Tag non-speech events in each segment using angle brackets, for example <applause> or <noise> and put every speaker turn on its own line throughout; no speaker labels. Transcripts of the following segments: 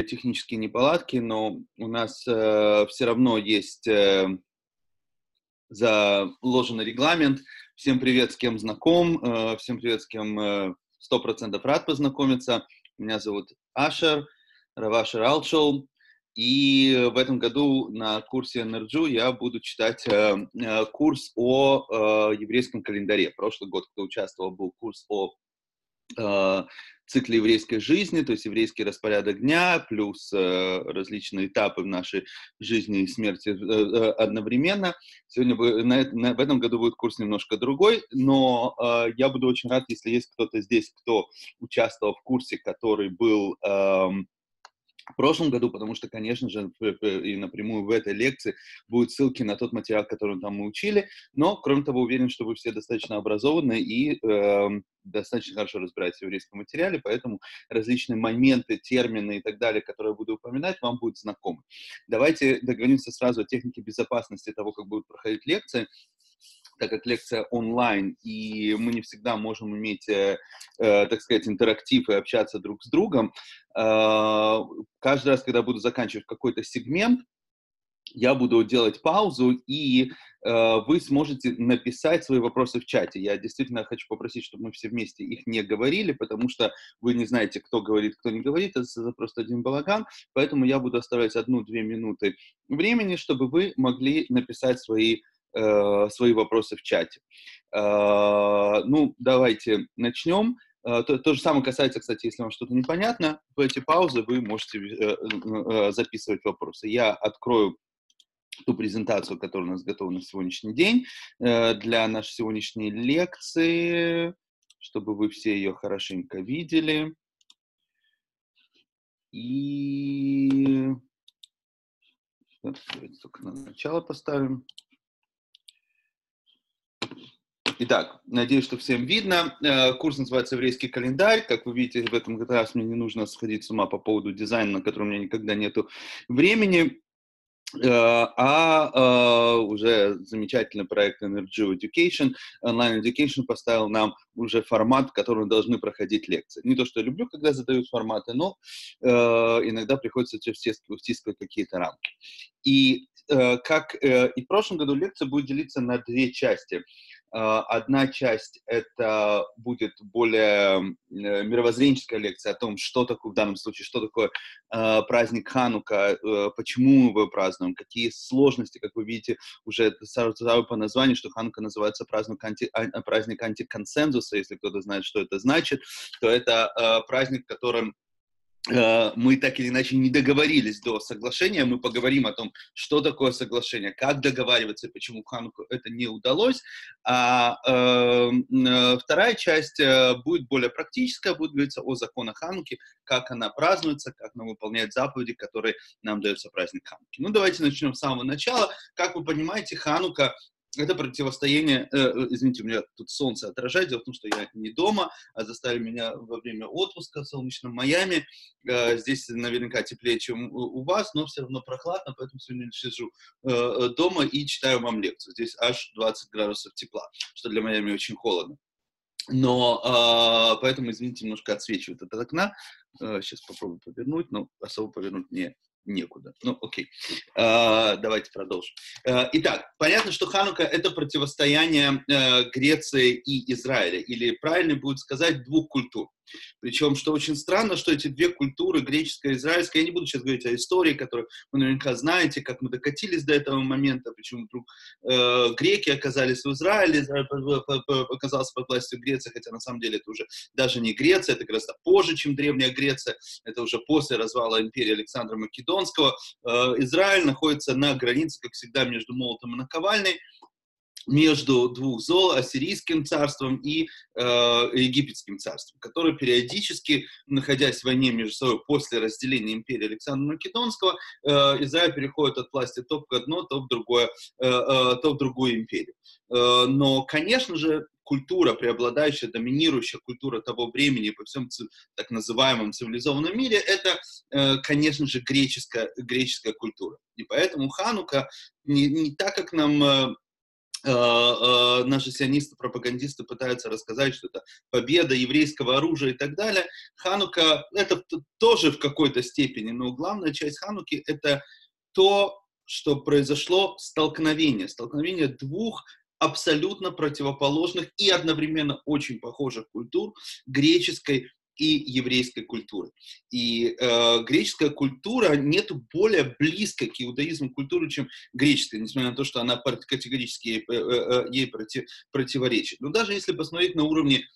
технические неполадки, но у нас э, все равно есть э, заложенный регламент. Всем привет, с кем знаком, э, всем привет, с кем э, сто э, процентов рад познакомиться. Меня зовут Ашер, Равашер Алчел, и в этом году на курсе NRG я буду читать э, э, курс о э, еврейском календаре. Прошлый год, кто участвовал, был курс о э, цикле еврейской жизни, то есть еврейский распорядок дня, плюс э, различные этапы в нашей жизни и смерти э, э, одновременно. Сегодня на, в этом году будет курс немножко другой, но э, я буду очень рад, если есть кто-то здесь, кто участвовал в курсе, который был э, в прошлом году, потому что, конечно же, и напрямую в этой лекции будут ссылки на тот материал, который там мы учили, но, кроме того, уверен, что вы все достаточно образованы и э, достаточно хорошо разбираетесь в еврейском материале, поэтому различные моменты, термины и так далее, которые я буду упоминать, вам будут знакомы. Давайте договоримся сразу о технике безопасности того, как будут проходить лекции так как лекция онлайн, и мы не всегда можем иметь, э, э, так сказать, интерактив и общаться друг с другом, каждый раз, когда буду заканчивать какой-то сегмент, я буду делать паузу, и э, вы сможете написать свои вопросы в чате. Я действительно хочу попросить, чтобы мы все вместе их не говорили, потому что вы не знаете, кто говорит, кто не говорит, это просто один балаган, поэтому я буду оставлять одну-две минуты времени, чтобы вы могли написать свои э, свои вопросы в чате. Э, ну, давайте начнем. Э, то, то же самое касается, кстати, если вам что-то непонятно, в эти паузы вы можете э, э, записывать вопросы. Я открою ту презентацию, которая у нас готова на сегодняшний день э, для нашей сегодняшней лекции, чтобы вы все ее хорошенько видели. И только на начало поставим. Итак, надеюсь, что всем видно. Э, курс называется «Еврейский календарь». Как вы видите, в этом раз мне не нужно сходить с ума по поводу дизайна, на который у меня никогда нет времени. Э, а э, уже замечательный проект Energy Education, Online Education поставил нам уже формат, в котором должны проходить лекции. Не то, что я люблю, когда задают форматы, но иногда приходится втискивать какие-то рамки. И как и в прошлом году лекция будет делиться на две части. А, одна часть — это будет более э, мировоззренческая лекция о том, что такое в данном случае, что такое э, праздник Ханука, э, почему мы его празднуем, какие сложности, как вы видите, уже сразу по названию, что Ханука называется праздник, анти, а, праздник антиконсенсуса, если кто-то знает, что это значит, то это праздник, Э, мы так или иначе не договорились до соглашения, мы поговорим о том, что такое соглашение, как договариваться почему Хануку это не удалось. А эм, э, вторая часть э, будет более практическая, будет говориться о законах Хануки, как она празднуется, как она выполняет заповеди, которые нам дается праздник Хануки. Ну, давайте начнем с самого начала. Как вы понимаете, Ханука это противостояние, э, э, извините, у меня тут солнце отражает, дело в том, что я не дома, а заставили меня во время отпуска в солнечном Майами. Э, здесь наверняка теплее, чем у, у вас, но все равно прохладно, поэтому сегодня сижу э, э, дома и читаю вам лекцию. Здесь аж 20 градусов тепла, что для Майами очень холодно. Но э, поэтому, извините, немножко отсвечивает от окна. Э, сейчас попробую повернуть, но особо повернуть не некуда. Ну, окей. Uh, давайте продолжим. Uh, итак, понятно, что Ханука — это противостояние uh, Греции и Израиля, или правильно будет сказать, двух культур. Причем, что очень странно, что эти две культуры, греческая и израильская, я не буду сейчас говорить о истории, которую вы наверняка знаете, как мы докатились до этого момента, почему вдруг э, греки оказались в Израиле, оказался под властью Греции, хотя на самом деле это уже даже не Греция, это гораздо позже, чем Древняя Греция, это уже после развала империи Александра Македонского. Э, Израиль находится на границе, как всегда, между молотом и наковальной, между двух зол, ассирийским царством и э, египетским царством, которые периодически, находясь в войне между собой после разделения империи Александра Македонского, э, Израиль переходит от власти то в одно, то в другое, э, э, то в другую империю. Э, но, конечно же, культура, преобладающая, доминирующая культура того времени по всем так называемом цивилизованном мире, это, э, конечно же, греческая, греческая культура. И поэтому Ханука не, не так, как нам э, э, наши сионисты-пропагандисты пытаются рассказать, что это победа еврейского оружия и так далее. Ханука — это тоже в какой-то степени, но главная часть Хануки — это то, что произошло столкновение, столкновение двух абсолютно противоположных и одновременно очень похожих культур, греческой и еврейской культуры. И э, греческая культура нет более близкой к иудаизму культуры, чем греческая, несмотря на то, что она категорически ей, э, э, ей против, противоречит. Но даже если посмотреть на уровне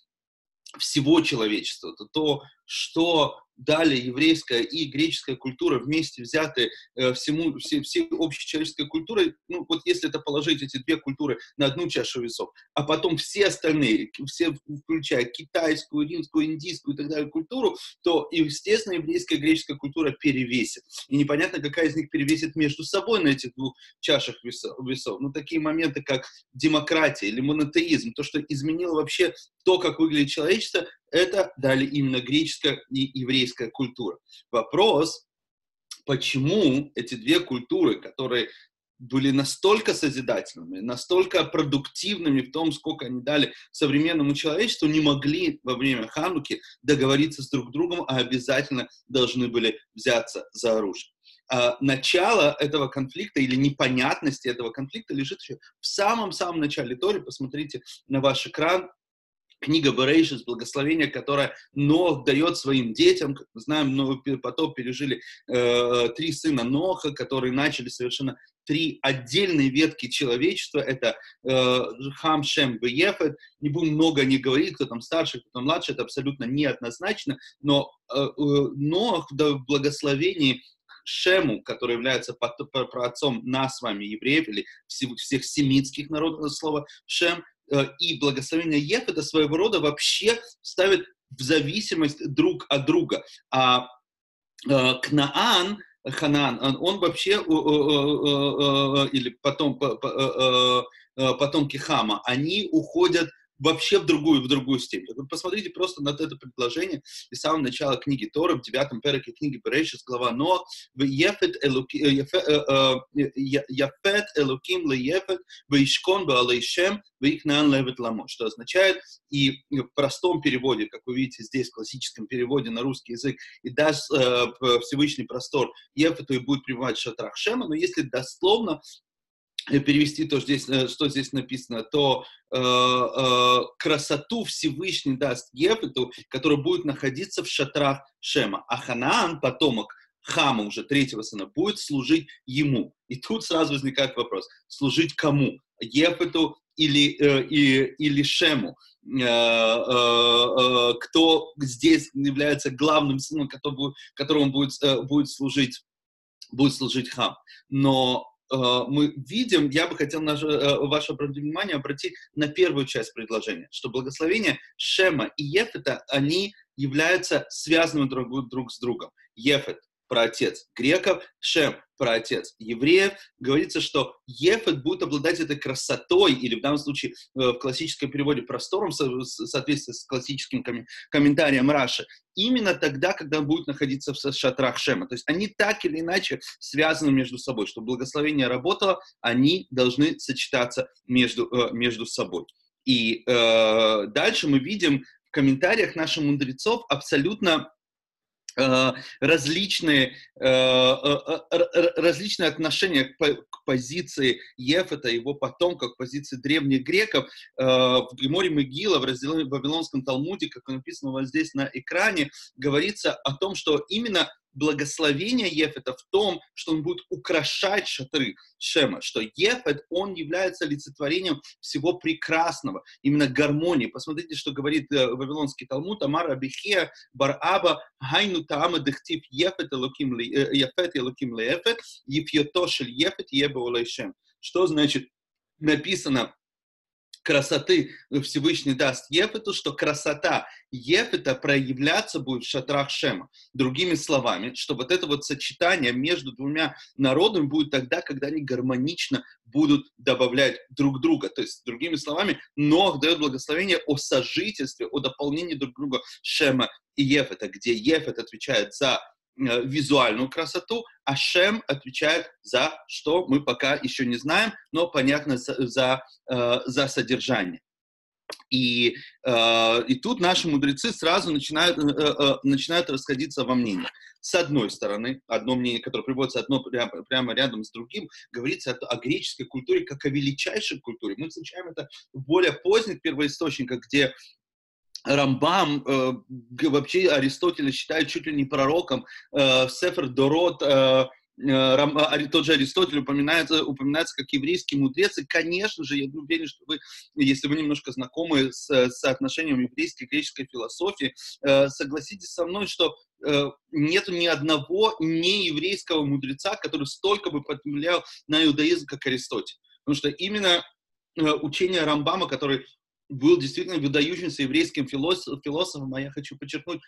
всего человечества, то то, что дали еврейская и греческая культура вместе взяты э, всему, все, всей общей человеческой культурой, ну вот если это положить эти две культуры на одну чашу весов, а потом все остальные, все включая китайскую, римскую, индийскую и так далее культуру, то, естественно, еврейская и греческая культура перевесит. И непонятно, какая из них перевесит между собой на этих двух чашах весов. весов. Ну, такие моменты, как демократия или монотеизм, то, что изменило вообще то, как выглядит человечество, это дали именно греческая и еврейская культура. Вопрос, почему эти две культуры, которые были настолько созидательными, настолько продуктивными в том, сколько они дали современному человечеству, не могли во время Хануки договориться с друг другом, а обязательно должны были взяться за оружие. А начало этого конфликта или непонятности этого конфликта лежит еще в самом-самом начале Тори. Посмотрите на ваш экран, книга Берейшис, благословение, которое Нох дает своим детям. Как мы знаем, Новый потоп пережили э, три сына Ноха, которые начали совершенно три отдельные ветки человечества. Это э, Хам, Шем, Беефет. Не будем много не говорить, кто там старше, кто там младше, это абсолютно неоднозначно, но э, э, Нох в благословении Шему, который является отцом нас с вами, евреев, или всех, семитских народов, слово Шем, и благословение Ев это своего рода вообще ставит в зависимость друг от друга. А э, Кнаан, Ханан, он, вообще, или потом, потомки Хама, они уходят вообще в другую, в другую степень. Вы посмотрите просто на это предложение из самого начала книги Торы, в девятом переке книги Берешис, глава Ноа, «Яфет элуким ле яфет, вишкон баалейшем, вейкнан левет ламо», что означает, и в простом переводе, как вы видите здесь, в классическом переводе на русский язык, и даст э, Всевышний простор Ефету и будет пребывать в шатрах Шема, но если дословно, перевести то, здесь, э, что здесь написано, то э, э, красоту Всевышний даст Ефету, который будет находиться в шатрах Шема. А Ханаан, потомок Хама, уже третьего сына, будет служить ему. И тут сразу возникает вопрос, служить кому? Ефету или, э, и, или Шему? Э, э, э, кто здесь является главным сыном, которому, будет, э, будет служить будет служить хам. Но Э, мы видим, я бы хотел наше, э, ваше внимание обратить на первую часть предложения, что благословение Шема и Ефета, они являются связанными друг, друг с другом. Ефет про отец греков, Шем про отец евреев. Говорится, что Ефет будет обладать этой красотой, или в данном случае э, в классическом переводе простором, в соответствии с классическим комментарием Раши, именно тогда, когда он будет находиться в шатрах Шема. То есть они так или иначе связаны между собой. Чтобы благословение работало, они должны сочетаться между, э, между собой. И э, дальше мы видим в комментариях наших мудрецов абсолютно различные, э, э, различные отношения к позиции Ефета, его потомков, к позиции древних греков. В Геморе Мегила, в разделе в Вавилонском Талмуде, как написано вот здесь на экране, говорится о том, что именно благословение Ефета в том, что он будет украшать шатры Шема, что Ефет, он является олицетворением всего прекрасного, именно гармонии. Посмотрите, что говорит э, Вавилонский Талмуд, Амар Абихия, Бараба, Хайну Таама Дехтив Ефет Элоким э, Ефет Элоким Леефет, Ефьетошель Ефет Ебе Олейшем. Что значит написано красоты Всевышний даст Ефету, что красота Ефета проявляться будет в шатрах Шема. Другими словами, что вот это вот сочетание между двумя народами будет тогда, когда они гармонично будут добавлять друг друга. То есть, другими словами, Нох дает благословение о сожительстве, о дополнении друг друга Шема и Ефета, где Ефет отвечает за визуальную красоту, а Шем отвечает за что мы пока еще не знаем, но понятно за, за, за содержание. И, э, и тут наши мудрецы сразу начинают, э, э, начинают расходиться во мнениях. С одной стороны, одно мнение, которое приводится одно прямо, прямо рядом с другим, говорится о, о греческой культуре как о величайшей культуре. Мы встречаем это в более поздних первоисточниках, где Рамбам, э, вообще Аристотеля считает чуть ли не пророком, э, Сефер Дорот, э, Э, тот же Аристотель упоминается, упоминается как еврейский мудрец, и, конечно же, я уверен, что вы, если вы немножко знакомы с, с соотношением еврейской и греческой философии, э, согласитесь со мной, что э, нету ни одного нееврейского мудреца, который столько бы повлиял на иудаизм, как Аристотель. Потому что именно учение Рамбама, который был действительно выдающимся еврейским философом, а я хочу подчеркнуть,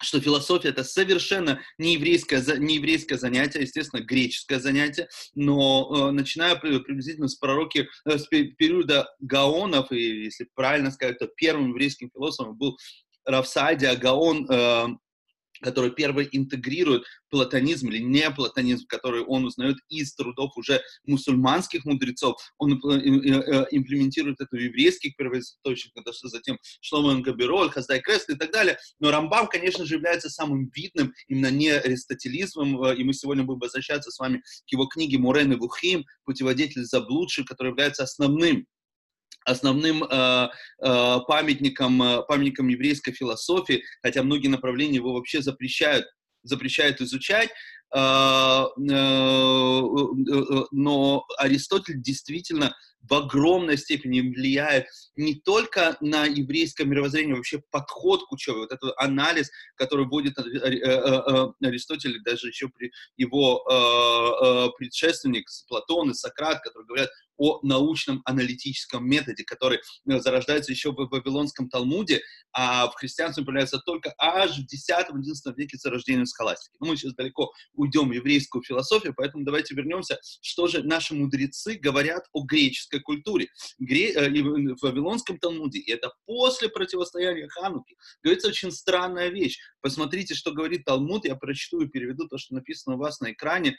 что философия это совершенно не еврейское, не еврейское занятие, естественно, греческое занятие, но э, начиная приблизительно с пророки, э, с периода Гаонов, и если правильно сказать, то первым еврейским философом был Равсадия Гаон, э, который первый интегрирует платонизм или неоплатонизм, который он узнает из трудов уже мусульманских мудрецов, он э, э, имплементирует это в еврейских первоисточниках, затем Шломо Габироль, Хаздай Крест и так далее. Но Рамбам, конечно же, является самым видным именно не аристотелизмом, э, и мы сегодня будем возвращаться с вами к его книге Мурен и Вухим, «Путеводитель заблудших», который является основным основным э, э, памятником, э, памятником еврейской философии, хотя многие направления его вообще запрещают, запрещают изучать, э, э, э, но Аристотель действительно в огромной степени влияет не только на еврейское мировоззрение, вообще подход к учебе, вот этот анализ, который вводит Аристотель, даже еще при его предшественник Платон и Сократ, которые говорят о научном аналитическом методе, который э, зарождается еще в Вавилонском Талмуде, а в христианстве появляется только аж в X-XI веке с рождением схоластики. Но мы сейчас далеко уйдем в еврейскую философию, поэтому давайте вернемся, что же наши мудрецы говорят о греческой культуре. Гре... Э, в Вавилонском Талмуде, и это после противостояния Хануки, говорится очень странная вещь. Посмотрите, что говорит Талмуд, я прочту и переведу то, что написано у вас на экране.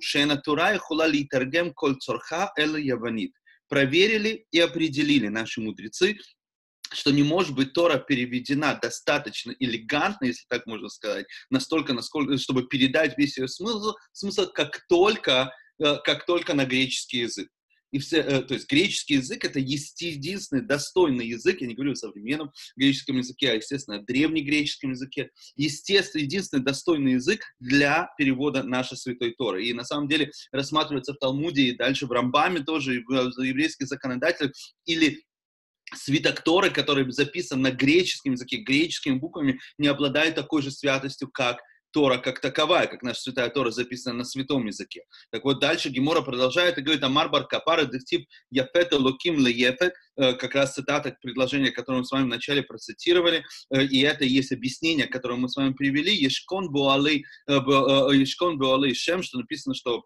Шеена Тура и хулали таргем коль цорха эла яванит. Проверили и определили наши мудрецы, что не может быть Тора переведена достаточно элегантно, если так можно сказать, настолько, насколько, чтобы передать весь ее смысл, смысл как только, как только на греческий язык. И все, э, то есть греческий язык это единственный достойный язык, я не говорю о современном греческом языке, а, естественно, о древнегреческом языке, естественно, единственный достойный язык для перевода нашей Святой Торы. И на самом деле рассматривается в Талмуде и дальше в Рамбаме тоже, и в еврейских законодателях, или свиток Торы, который записан на греческом языке, греческими буквами, не обладает такой же святостью, как Тора как таковая, как наша святая Тора записана на святом языке. Так вот, дальше Гемора продолжает и говорит, Амар бар капара дектив яфет луким леефет, э, как раз цитата предложения, которое мы с вами вначале процитировали, э, и это и есть объяснение, которое мы с вами привели, Ешкон буалы, э, Ешкон буалы Шем, что написано, что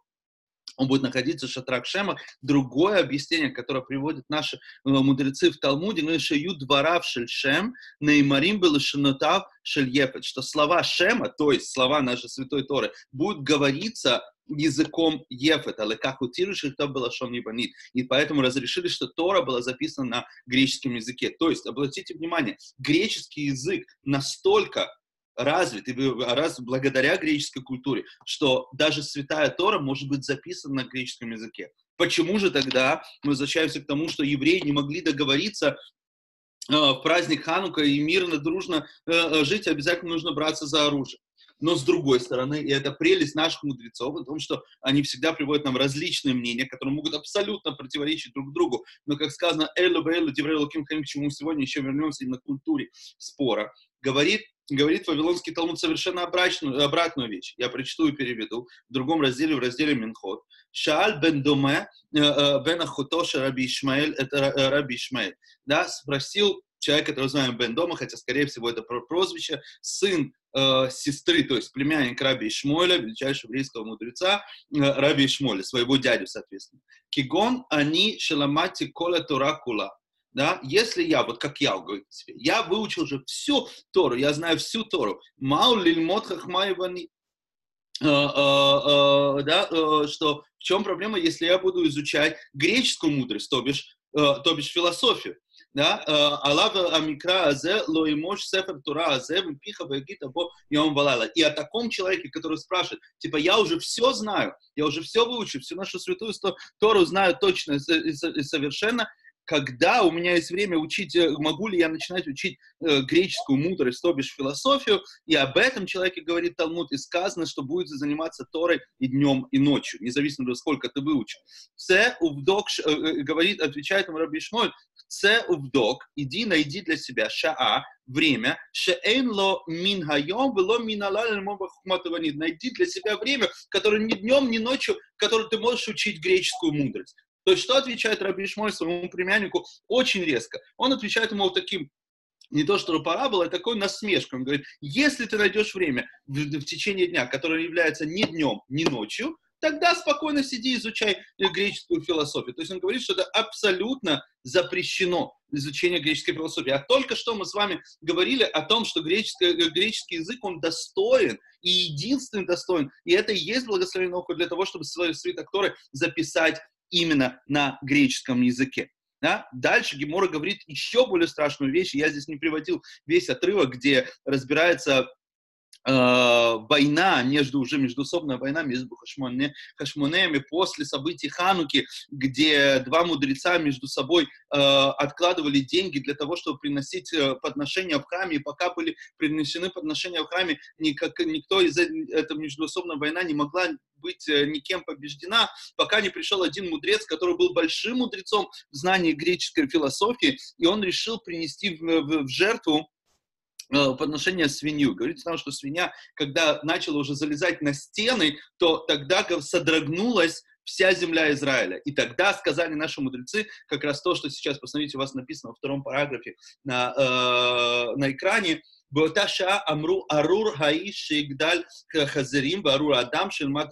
он будет находиться в шатрах Шема. Другое объяснение, которое приводят наши э, мудрецы в Талмуде, ну, шею дворав шель Шем, неймарим был шинотав шель Ефет, что слова Шема, то есть слова нашей Святой Торы, будут говориться языком Ефет, але как утируешь, кто был шон ебанит. И поэтому разрешили, что Тора была записана на греческом языке. То есть, обратите внимание, греческий язык настолько развит, и раз благодаря греческой культуре, что даже Святая Тора может быть записана на греческом языке. Почему же тогда мы возвращаемся к тому, что евреи не могли договориться э, в праздник Ханука и мирно, дружно э, э, жить, обязательно нужно браться за оружие. Но с другой стороны, и это прелесть наших мудрецов, в том, что они всегда приводят нам различные мнения, которые могут абсолютно противоречить друг другу. Но, как сказано, Элю Бэлю, Диврейлу Ким к чему сегодня еще вернемся именно к культуре спора, говорит говорит Вавилонский Талмуд совершенно обратную, обратную вещь. Я прочту и переведу. В другом разделе, в разделе Минхот. Шааль бен Доме, э, э, бен Ахутоша Раби Ишмаэль, это э, Раби Ишмаэль, да, спросил человек, который называем Бен Дома, хотя, скорее всего, это прозвище, сын сестры, то есть племянник Раби Ишмоля, величайшего еврейского мудреца, Раби Ишмоля, своего дядю, соответственно. Кигон они шеламати кола туракула. Да, если я, вот как я говорю себе, я выучил уже всю Тору, я знаю всю Тору, мау лильмот хахмаевани, э, э, э, да, что в чем проблема, если я буду изучать греческую мудрость, то бишь, то бишь философию, да, Аллах Амикра Азе, Лоимош Сефер Тура Азе, Пиха Вагит Або Йом Валала. И о таком человеке, который спрашивает, типа, я уже все знаю, я уже все выучил, всю нашу святую Тору знаю точно и совершенно, когда у меня есть время учить, э, могу ли я начинать учить э, греческую мудрость, то бишь философию, и об этом человеке говорит Талмуд, и сказано, что будет заниматься Торой и днем, и ночью, независимо от сколько ты выучил. Це увдок, э, э, говорит, отвечает ему Раби Шмоль, це увдок, иди найди для себя шаа, время, шеэн ло мин хайом, вело мин найди для себя время, которое ни днем, ни ночью, которое ты можешь учить греческую мудрость. То есть что отвечает Раби своему племяннику очень резко? Он отвечает ему вот таким не то что парабола, а такой насмешкой. Он говорит, если ты найдешь время в, в течение дня, которое является ни днем, ни ночью, тогда спокойно сиди, изучай греческую философию. То есть он говорит, что это абсолютно запрещено изучение греческой философии. А только что мы с вами говорили о том, что греческий, греческий язык, он достоин и единственный достоин. И это и есть благословенный уход для того, чтобы свои свиток Торы записать именно на греческом языке. Да? Дальше Гемора говорит еще более страшную вещь. Я здесь не приводил весь отрывок, где разбирается война между уже междусобная война между Хашмоне, Хашмонеями после событий Хануки, где два мудреца между собой э, откладывали деньги для того, чтобы приносить э, подношения в храме, и пока были принесены подношения в храме, никак, никто из этой междусобной войны не могла быть э, никем побеждена, пока не пришел один мудрец, который был большим мудрецом в знании греческой философии, и он решил принести в, в, в жертву Э, Э, подношение свинью. Говорится там, что свинья, когда начала уже залезать на стены, то тогда содрогнулась вся земля Израиля. И тогда сказали наши мудрецы как раз то, что сейчас, посмотрите, у вас написано во втором параграфе на, э, на экране, Беоташа амру арур хаиш игдаль хазерим барур адам шельмат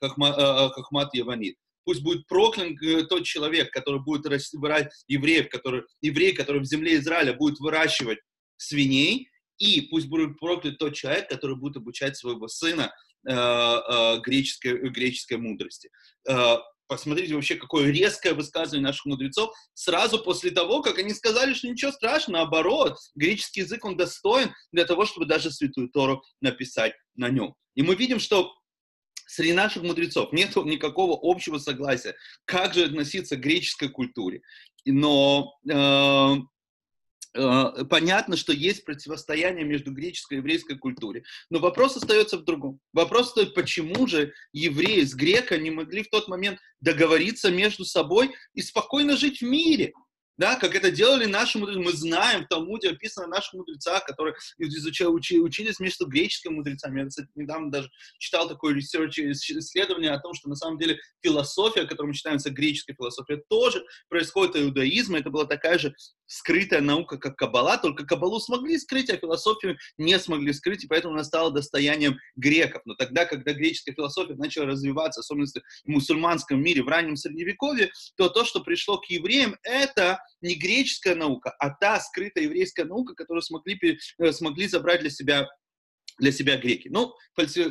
хахмат яванит. Э, э, Пусть будет проклят тот человек, который будет выращивать евреев, который, еврей, который в земле Израиля будет выращивать свиней, и пусть будет проклят тот человек, который будет обучать своего сына э, э, греческой, греческой мудрости. Э, посмотрите вообще, какое резкое высказывание наших мудрецов, сразу после того, как они сказали, что ничего страшного, наоборот, греческий язык, он достоин для того, чтобы даже Святую Тору написать на нем. И мы видим, что среди наших мудрецов нет никакого общего согласия, как же относиться к греческой культуре. Но э, понятно, что есть противостояние между греческой и еврейской культурой. Но вопрос остается в другом. Вопрос стоит, почему же евреи с грека не могли в тот момент договориться между собой и спокойно жить в мире? да, как это делали наши мудрецы. Мы знаем, в Талмуде описано наших мудрецах, которые изучали, учи, учились с греческими мудрецами. Я, кстати, недавно даже читал такое research, исследование о том, что на самом деле философия, которую мы считаем греческая философия, тоже происходит от иудаизма. Это была такая же скрытая наука, как Каббала, только Каббалу смогли скрыть, а философию не смогли скрыть, и поэтому она стала достоянием греков. Но тогда, когда греческая философия начала развиваться, особенно в мусульманском мире в раннем Средневековье, то то, что пришло к евреям, это не греческая наука, а та скрытая еврейская наука, которую смогли, э, смогли забрать для себя для себя греки. Ну, э, э,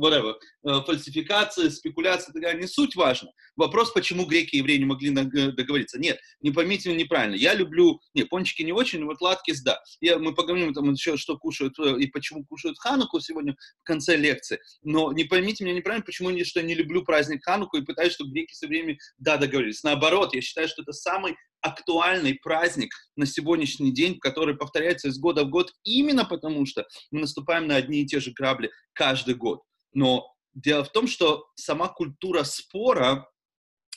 whatever, фальсификация, спекуляция, такая не суть важна. Вопрос, почему греки и евреи не могли договориться. Нет, не поймите меня неправильно. Я люблю, не, пончики не очень, но вот латкис, да. Я, мы поговорим там еще, что кушают и почему кушают хануку сегодня в конце лекции. Но не поймите меня неправильно, почему я что не люблю праздник хануку и пытаюсь, чтобы греки со временем, да, договорились. Наоборот, я считаю, что это самый актуальный праздник на сегодняшний день, который повторяется из года в год именно потому, что мы наступаем на одни и те же грабли каждый год. Но дело в том, что сама культура спора,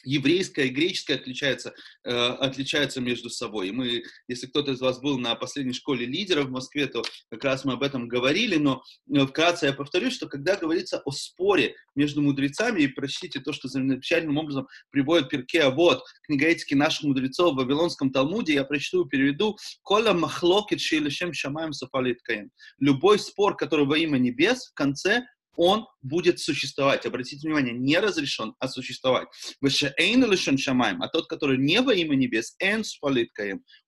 еврейская и греческая отличаются, э, отличаются между собой. И мы, если кто-то из вас был на последней школе лидеров в Москве, то как раз мы об этом говорили, но э, вкратце я повторюсь, что когда говорится о споре между мудрецами, и прочтите то, что замечательным образом приводит Перке, а вот книга этики наших мудрецов в Вавилонском Талмуде, я прочту и переведу, «Кола махлокит шейлешем шамаем сафалит каем». Любой спор, который во имя небес, в конце он будет существовать. Обратите внимание, не разрешен, а существовать. А тот, который не во имя небес,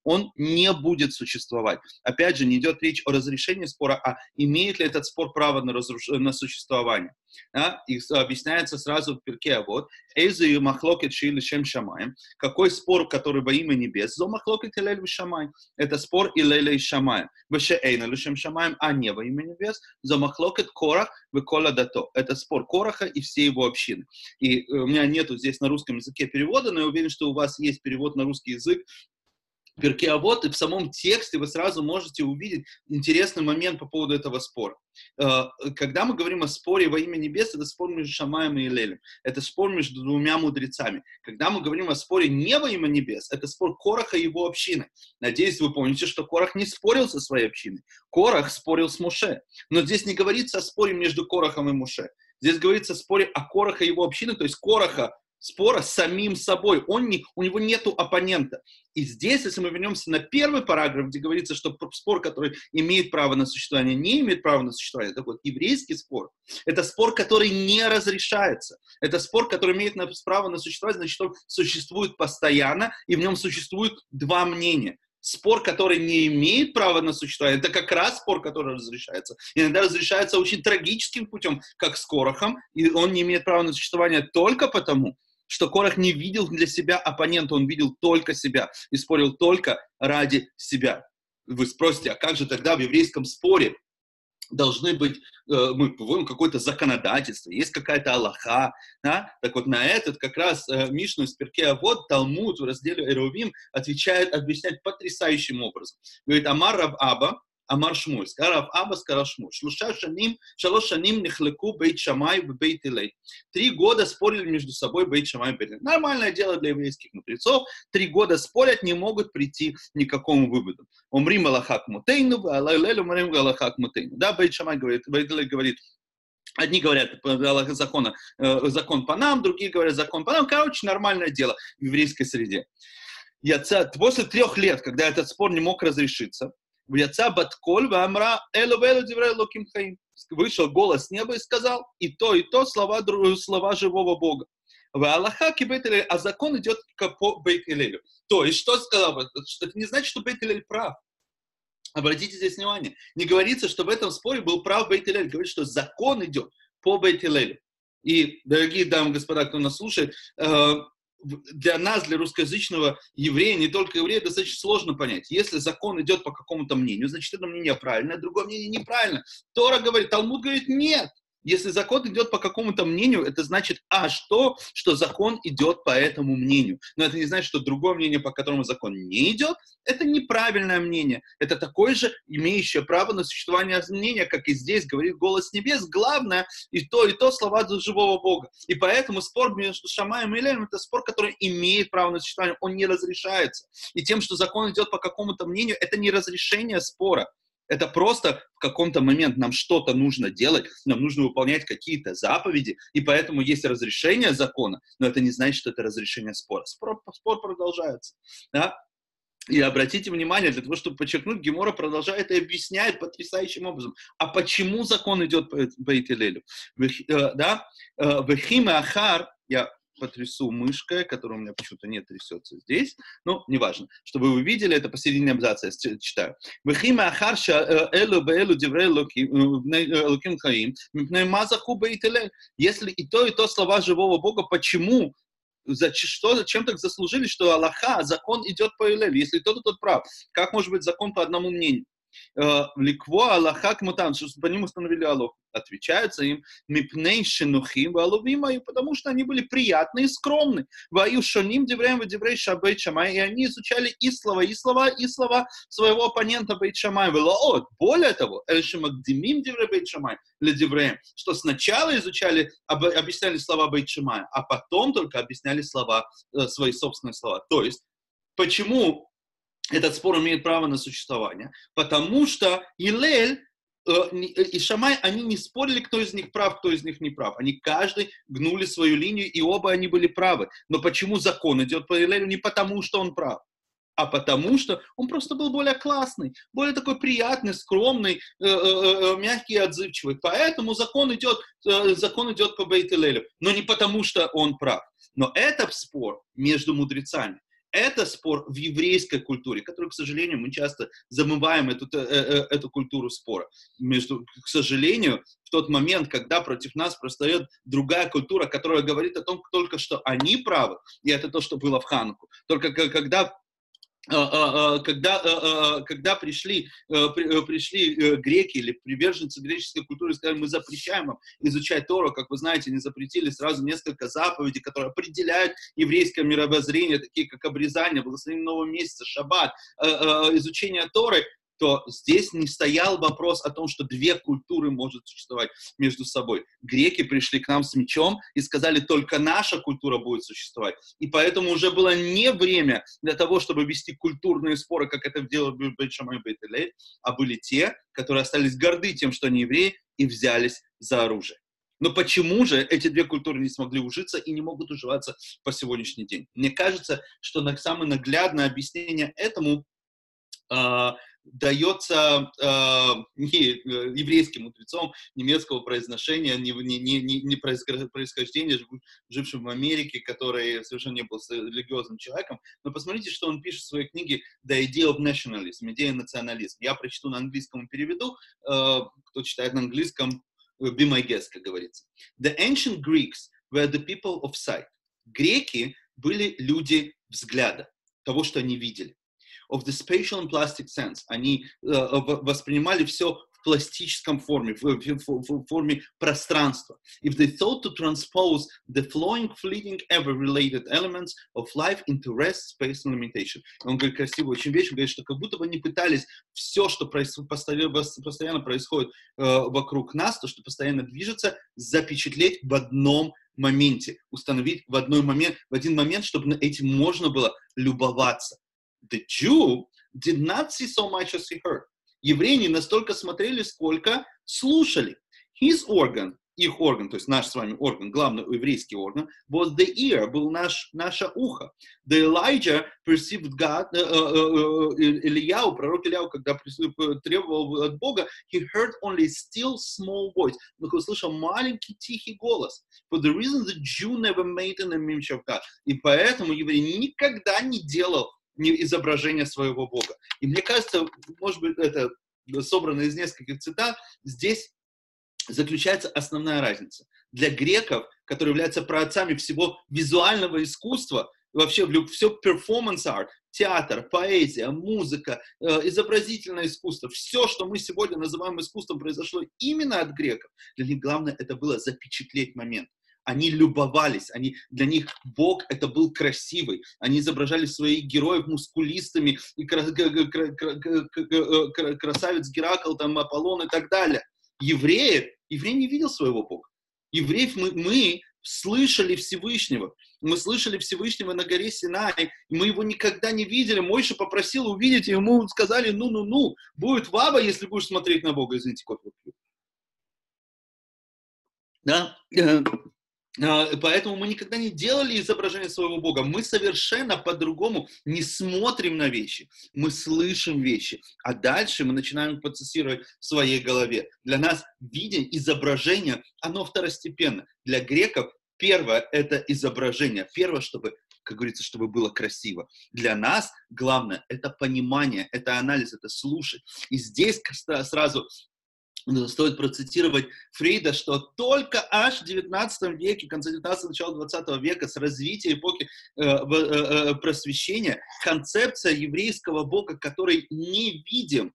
он не будет существовать. Опять же, не идет речь о разрешении спора, а имеет ли этот спор право на, разруш... на существование. Да? И объясняется сразу в перке, а вот, Эйзу махлокет шили шем шамаем. Какой спор, который во имя небес? Зо махлокет и шамай. Это спор и леля и шамай. Веше эйна лишем шамаем, а не во имя небес. Зо махлокет корах векола дато. Это спор Кораха и всей его общины. И у меня нету здесь на русском языке перевода, но я уверен, что у вас есть перевод на русский язык Перке вот и в самом тексте вы сразу можете увидеть интересный момент по поводу этого спора. Э, когда мы говорим о споре во имя небес, это спор между Шамаем и Илелем. Это спор между двумя мудрецами. Когда мы говорим о споре не во имя небес, это спор Кораха и его общины. Надеюсь, вы помните, что Корах не спорил со своей общиной. Корах спорил с Муше. Но здесь не говорится о споре между Корахом и Муше. Здесь говорится о споре о Кораха и его общины, то есть Кораха спора с самим собой. Он не, у него нет оппонента. И здесь, если мы вернемся на первый параграф, где говорится, что спор, который имеет право на существование, не имеет права на существование, это вот еврейский спор, это спор, который не разрешается. Это спор, который имеет право на существование, значит, он существует постоянно, и в нем существует два мнения. Спор, который не имеет права на существование, это как раз спор, который разрешается. Иногда разрешается очень трагическим путем, как с Корохом, и он не имеет права на существование только потому, что Корах не видел для себя оппонента, он видел только себя и спорил только ради себя. Вы спросите, а как же тогда в еврейском споре должны быть, э, мы вводим какое-то законодательство, есть какая-то Аллаха, да? так вот на этот как раз э, Мишну из Перке вот Талмуд в разделе Эрувим отвечает, объясняет потрясающим образом. Говорит, Амар Рав Аба, אמר שמויס, הרב אבס קרא שמויס. שלושה שנים, שלוש שנים נחלקו בית שמאי ובית הלל. Три года спорили между собой бейт Шамай и бейт Хиллель. Нормальное дело для еврейских мудрецов. Три года спорят, не могут прийти ни к какому выводу. Умрим Аллахак Мутейну, а Аллахлель умрим Аллахак Мутейну. Да, бейт Шамай говорит, бейт Хиллель говорит, Одни говорят э, закона, э, закон по нам, другие говорят закон по нам. Короче, нормальное дело в еврейской среде. Я, после трех лет, когда этот спор не мог разрешиться, Яца Батколь Вамра Элу Велу Диврей Луким Хаим. Вышел голос с неба и сказал, и то, и то слова, слова живого Бога. В Аллаха Бейтелель, а закон идет по Бейтелелю. То есть, что сказал? Это не значит, что Бейтелель прав. Обратите здесь внимание. Не говорится, что в этом споре был прав Бейтелель. Говорит, что закон идет по Бейтелелю. И, дорогие дамы и господа, кто нас слушает, э, для нас, для русскоязычного еврея, не только еврея, достаточно сложно понять. Если закон идет по какому-то мнению, значит, это мнение правильное, другое мнение неправильно. Тора говорит, Талмуд говорит, нет. Если закон идет по какому-то мнению, это значит аж то, что закон идет по этому мнению. Но это не значит, что другое мнение, по которому закон не идет, это неправильное мнение. Это такое же имеющее право на существование мнения, как и здесь говорит голос небес. Главное и то, и то слова живого Бога. И поэтому спор между Шамаем и Лелем это спор, который имеет право на существование, он не разрешается. И тем, что закон идет по какому-то мнению, это не разрешение спора. Это просто в каком-то момент нам что-то нужно делать, нам нужно выполнять какие-то заповеди, и поэтому есть разрешение закона, но это не значит, что это разрешение спора. Спор, спор продолжается. Да? И обратите внимание, для того, чтобы подчеркнуть, Гемора продолжает и объясняет потрясающим образом, а почему закон идет по, по Этилелю. Э, да? Э, Вехиме Ахар, я потрясу мышкой, которая у меня почему-то не трясется здесь, но неважно. Чтобы вы видели, это посередине абзаца я читаю. Вехима ахарша э, элу беэлу луким э, э, хаим, мазаху бейтелель. Если и то, и то слова живого Бога, почему за, что, зачем так заслужили, что Аллаха, закон идет по Илель, если тот тот прав. Как может быть закон по одному мнению? Э, Ликво Аллаха Кмутан, что по ним установили Аллах. Отвечаются им Мипней Шинухим Валувимаю, потому что они были приятны и скромны. Ваю Шоним Девреем Деврей Шабей Шамай, и они изучали и слова, и слова, и слова своего оппонента Бейт Шамай. Велоот. Более того, Эльшимагдимим Деврей Бейт Шамай, для Девреем, что сначала изучали, объясняли слова Бейт Шамай, а потом только объясняли слова, э, свои собственные слова. То есть, почему этот спор имеет право на существование, потому что Илель э, и Шамай, они не спорили, кто из них прав, кто из них не прав. Они каждый гнули свою линию, и оба они были правы. Но почему закон идет по Илелю? Не потому, что он прав, а потому что он просто был более классный, более такой приятный, скромный, э, э, э, мягкий и отзывчивый. Поэтому закон идет, закон идет по Бейтелелю, но не потому что он прав. Но это спор между мудрецами. Это спор в еврейской культуре, которую, к сожалению, мы часто замываем эту, э, э, эту культуру спора. Между, к сожалению, в тот момент, когда против нас простает другая культура, которая говорит о том только, что они правы, и это то, что было в Ханку. Только когда когда, когда пришли, э, э, пришли э, греки или приверженцы греческой культуры, сказали, мы запрещаем вам изучать Тору, как вы знаете, они запретили сразу несколько заповедей, которые определяют еврейское мировоззрение, такие как обрезание, благословение нового месяца, шаббат, изучение Торы, то здесь не стоял вопрос о том, что две культуры могут существовать между собой. Греки пришли к нам с мечом и сказали, только наша культура будет существовать. И поэтому уже было не время для того, чтобы вести культурные споры, как это делал Бейт-Шамай и бейт а были те, которые остались горды тем, что они евреи, и взялись за оружие. Но почему же эти две культуры не смогли ужиться и не могут уживаться по сегодняшний день? Мне кажется, что самое наглядное объяснение этому а, дается э, не э, еврейским мудрецом немецкого произношения, не, не, не, не происхождения, жившим в Америке, который совершенно не был религиозным человеком. Но посмотрите, что он пишет в своей книге «The Idea of Nationalism», «Идея национализма». Я прочту на английском и переведу. Э, кто читает на английском, be my guest, как говорится. The ancient Greeks were the people of sight. Греки были люди взгляда, того, что они видели of the spatial and plastic sense. Они uh, воспринимали все в пластическом форме, в, в, в, форме пространства. If they thought to transpose the flowing, fleeting, ever-related elements of life into rest, space and limitation. Он говорит красивую очень вещь, он говорит, что как будто бы они пытались все, что постоянно происходит э, вокруг нас, то, что постоянно движется, запечатлеть в одном моменте, установить в одной момент, в один момент, чтобы этим можно было любоваться the Jew did not see so much as he heard. Евреи не настолько смотрели, сколько слушали. His organ, их орган, то есть наш с вами орган, главный еврейский орган, was the ear, был наш, наше ухо. The Elijah perceived God, uh, uh, uh, Ильяу, пророк Ильяу, когда требовал от Бога, he heard only still small voice, но услышал маленький тихий голос. For the reason the Jew never made an image of God. И поэтому еврей никогда не делал не изображение своего Бога. И мне кажется, может быть, это собрано из нескольких цитат, здесь заключается основная разница. Для греков, которые являются праотцами всего визуального искусства, вообще все перформанс арт, театр, поэзия, музыка, э, изобразительное искусство, все, что мы сегодня называем искусством, произошло именно от греков. Для них главное это было запечатлеть момент они любовались, они, для них Бог это был красивый, они изображали своих героев мускулистами, и красавец Геракл, там, Аполлон и так далее. Евреи, еврей не видел своего Бога. Евреев мы, мы слышали Всевышнего. Мы слышали Всевышнего на горе Синай, и мы его никогда не видели. Мойша попросил увидеть, и ему сказали, ну-ну-ну, будет ваба, если будешь смотреть на Бога. Извините, кофе пью. Да? А, поэтому мы никогда не делали изображение своего Бога. Мы совершенно по-другому не смотрим на вещи. Мы слышим вещи. А дальше мы начинаем процессировать в своей голове. Для нас видение, изображение, оно второстепенно. Для греков первое – это изображение. Первое, чтобы как говорится, чтобы было красиво. Для нас главное – это понимание, это анализ, это слушать. И здесь сразу стоит процитировать Фрейда, что только аж в 19 веке, конце 19 начала 20 века, с развития эпохи э, э, э, просвещения, концепция еврейского Бога, который не видим,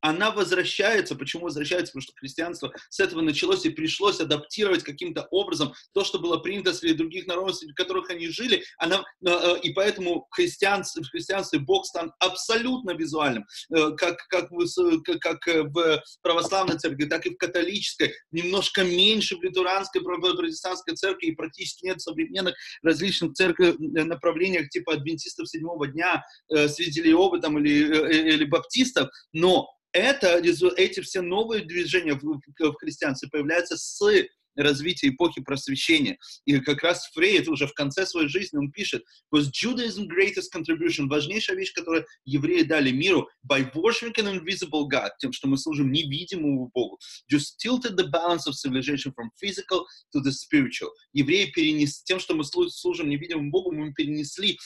она возвращается. Почему возвращается? Потому что христианство с этого началось и пришлось адаптировать каким-то образом то, что было принято среди других народов, среди которых они жили. Она, э, э, и поэтому христианство, в христианстве Бог стал абсолютно визуальным, э, как, как, в, как в православной церкви, так и в католической, немножко меньше в лютеранской, протестантской церкви, и практически нет современных различных церкви направлениях типа адвентистов седьмого дня, свидетелей Иовы там, или, или баптистов, но это, эти все новые движения в, в христианстве появляются с развития эпохи просвещения. И как раз Фрейд уже в конце своей жизни, он пишет, was Judaism greatest contribution, важнейшая вещь, которую евреи дали миру, by worshiping an invisible God, тем, что мы служим невидимому Богу, just tilted the balance of civilization from physical to the spiritual. Евреи перенесли, тем, что мы служим невидимому Богу, мы перенесли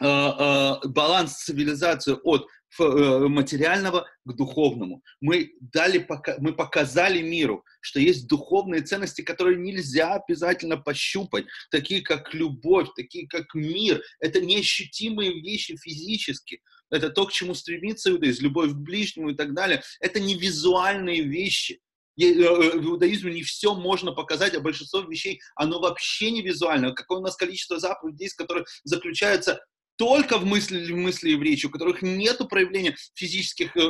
э, э, баланс цивилизации от материального к духовному. Мы, дали, мы показали миру, что есть духовные ценности, которые нельзя обязательно пощупать, такие как любовь, такие как мир. Это неощутимые вещи физически. Это то, к чему стремится иудаизм, любовь к ближнему и так далее. Это не визуальные вещи. Э, э, в иудаизме не все можно показать, а большинство вещей, оно вообще не визуально. Какое у нас количество заповедей, которые заключаются только в мысли, в мысли и в речи, у которых нет проявления физических, э,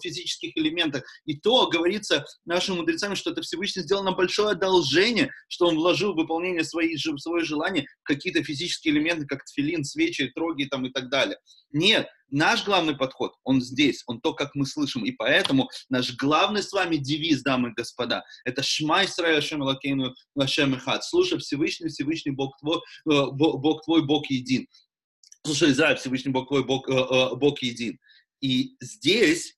физических элементов. И то говорится нашим мудрецами, что это Всевышний сделал нам большое одолжение, что он вложил в выполнение своих, своих желаний какие-то физические элементы, как тфилин, свечи, троги там, и так далее. Нет, наш главный подход, он здесь, он то, как мы слышим. И поэтому наш главный с вами девиз, дамы и господа, это «Шма Исраэль Ашем Элакейну Ашем Эхад». Слушай Всевышний, Всевышний Бог твой, э, Бог твой, Бог един. Слушай, Израиль, Всевышний Бог твой, Бог, э, э, Бог един. И здесь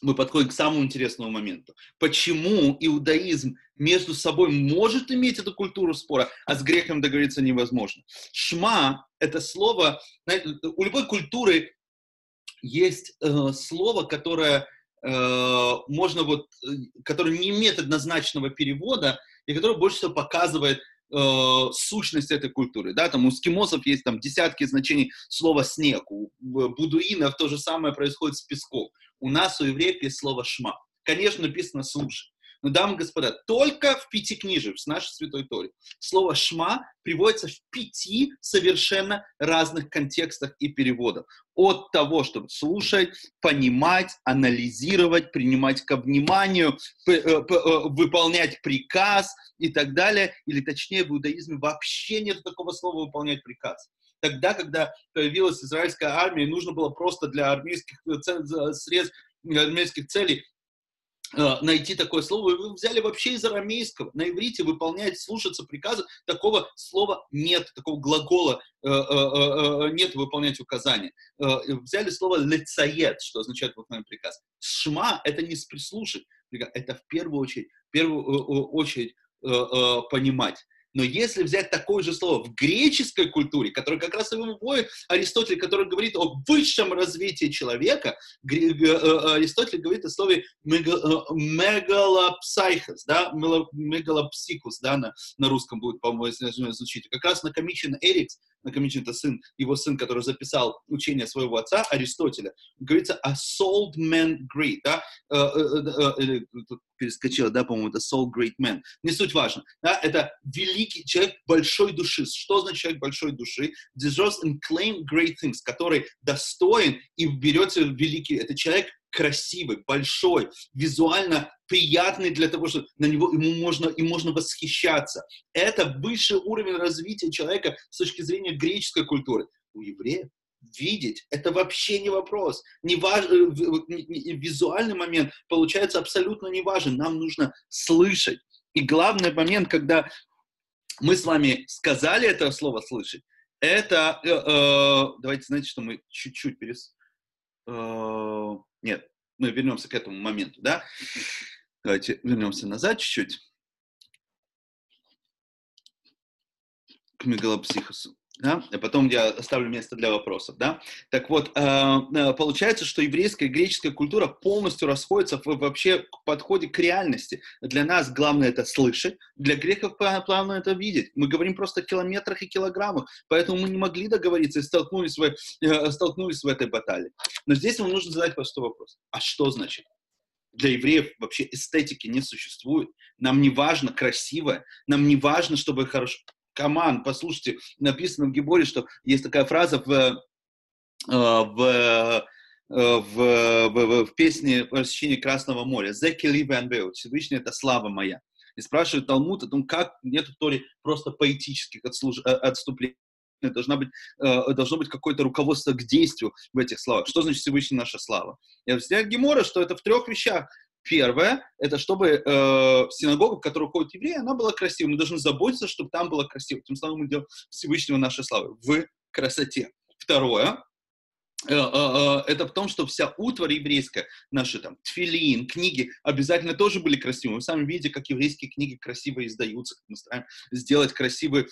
мы подходим к самому интересному моменту. Почему иудаизм между собой может иметь эту культуру спора, а с грехом договориться невозможно? Шма — это слово... Знаете, у любой культуры есть э, слово, которое э, можно вот... Э, которое не имеет однозначного перевода, и которое больше всего показывает э, сущность этой культуры. Да? Там у скимосов есть там десятки значений слова «снег», у будуинов то же самое происходит с песком. У нас, у евреев, есть слово «шма». Конечно, написано «слушай». Но, дамы и господа, только в пяти книжек, в нашей Святой Торе, слово «шма» приводится в пяти совершенно разных контекстах и переводах. От того, чтобы слушать, понимать, анализировать, принимать ко вниманию, э, э, выполнять приказ и так далее. Или точнее, в иудаизме вообще нет такого слова «выполнять приказ» тогда, когда появилась израильская армия, нужно было просто для армейских э, средств, армейских целей найти такое слово, вы взяли вообще из арамейского. На иврите выполнять, слушаться приказа, такого слова нет, такого глагола э, э, нет выполнять указания. Взяли слово лецает, что означает выполнять приказ. Шма — это не прислушать, это в первую очередь, в первую очередь понимать. Но если взять такое же слово в греческой культуре, которое как раз и выводит Аристотель, который говорит о высшем развитии человека, э, э, Аристотель говорит о слове мегалопсайхос, да, мегалопсихус, да, на, на русском будет, по-моему, звучить. Как раз накомичен Эрикс, накомичен это сын, его сын, который записал учение своего отца, Аристотеля, говорится a sold man great, да, э, перескочила, да, по-моему, это soul great man. Не суть важно. Да, это великий человек большой души. Что значит человек большой души? Deserves and claim great things, который достоин и берется великий. Это человек красивый, большой, визуально приятный для того, чтобы на него ему можно, и можно восхищаться. Это высший уровень развития человека с точки зрения греческой культуры. У евреев видеть, это вообще не вопрос. Не важ... Э, визуальный момент получается абсолютно не важен. Нам нужно слышать. И главный момент, когда мы с вами сказали это слово «слышать», это, э, э, давайте, знаете, что мы чуть-чуть перес... Э, нет, мы вернемся к этому моменту, да? Давайте вернемся назад чуть-чуть. К мегалопсихосу да, потом я оставлю место для вопросов, да. Так вот, э, э, получается, что еврейская и греческая культура полностью расходятся в, вообще подходе к реальности. Для нас главное это слышать, для греков главное это видеть. Мы говорим просто о километрах и килограммах, поэтому мы не могли договориться и столкнулись в, э, столкнулись в этой баталии. Но здесь вам нужно задать простой вопрос. А что значит? для евреев вообще эстетики не существует. Нам не важно красивое, нам не важно, чтобы хорошо команд, послушайте, написано в Гиборе, что есть такая фраза в, э, в, э, в, в, в песне «Посещение Красного моря». «Зеки ливен Всевышний — это слава моя. И спрашивает Талмуд о том, как нет в Торе просто поэтических э, отступлений. Должна быть, должно быть какое-то руководство к действию в этих словах. Что значит Всевышний наша слава? Я взял Гемора, что это в трех вещах. Первое, это чтобы э, синагога, в которую ходят евреи, она была красивой. Мы должны заботиться, чтобы там было красиво. Тем самым мы делаем Всевышнего нашей славы в красоте. Второе, это в том, что вся утварь еврейская, наши там тфилин, книги, обязательно тоже были красивыми. Вы сами видите, как еврейские книги красиво издаются, мы стараемся сделать красивые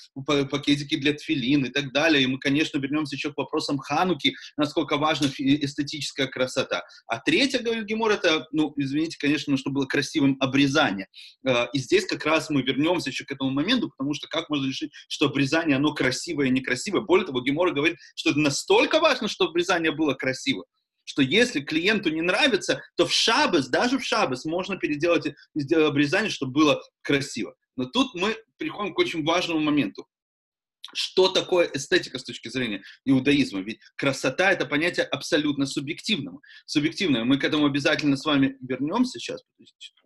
пакетики для тфилин и так далее. И мы, конечно, вернемся еще к вопросам Хануки, насколько важна эстетическая красота. А третье, говорит Гемор, это, ну, извините, конечно, чтобы было красивым обрезание. И здесь как раз мы вернемся еще к этому моменту, потому что как можно решить, что обрезание, оно красивое и некрасивое. Более того, Гемор говорит, что это настолько важно, что обрезание описание было красиво. Что если клиенту не нравится, то в шабас, даже в шабас, можно переделать обрезание, чтобы было красиво. Но тут мы приходим к очень важному моменту. Что такое эстетика с точки зрения иудаизма? Ведь красота — это понятие абсолютно субъективное. Субъективное. Мы к этому обязательно с вами вернемся сейчас. Подождите.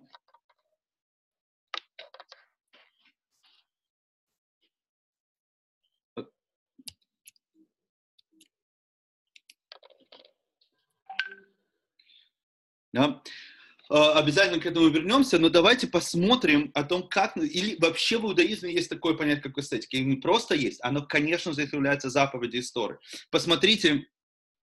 Да? А, обязательно к этому вернемся, но давайте посмотрим о том, как, или вообще в иудаизме есть такое понятие, как эстетика. И не просто есть, оно, конечно же, является заповедью истории. Посмотрите,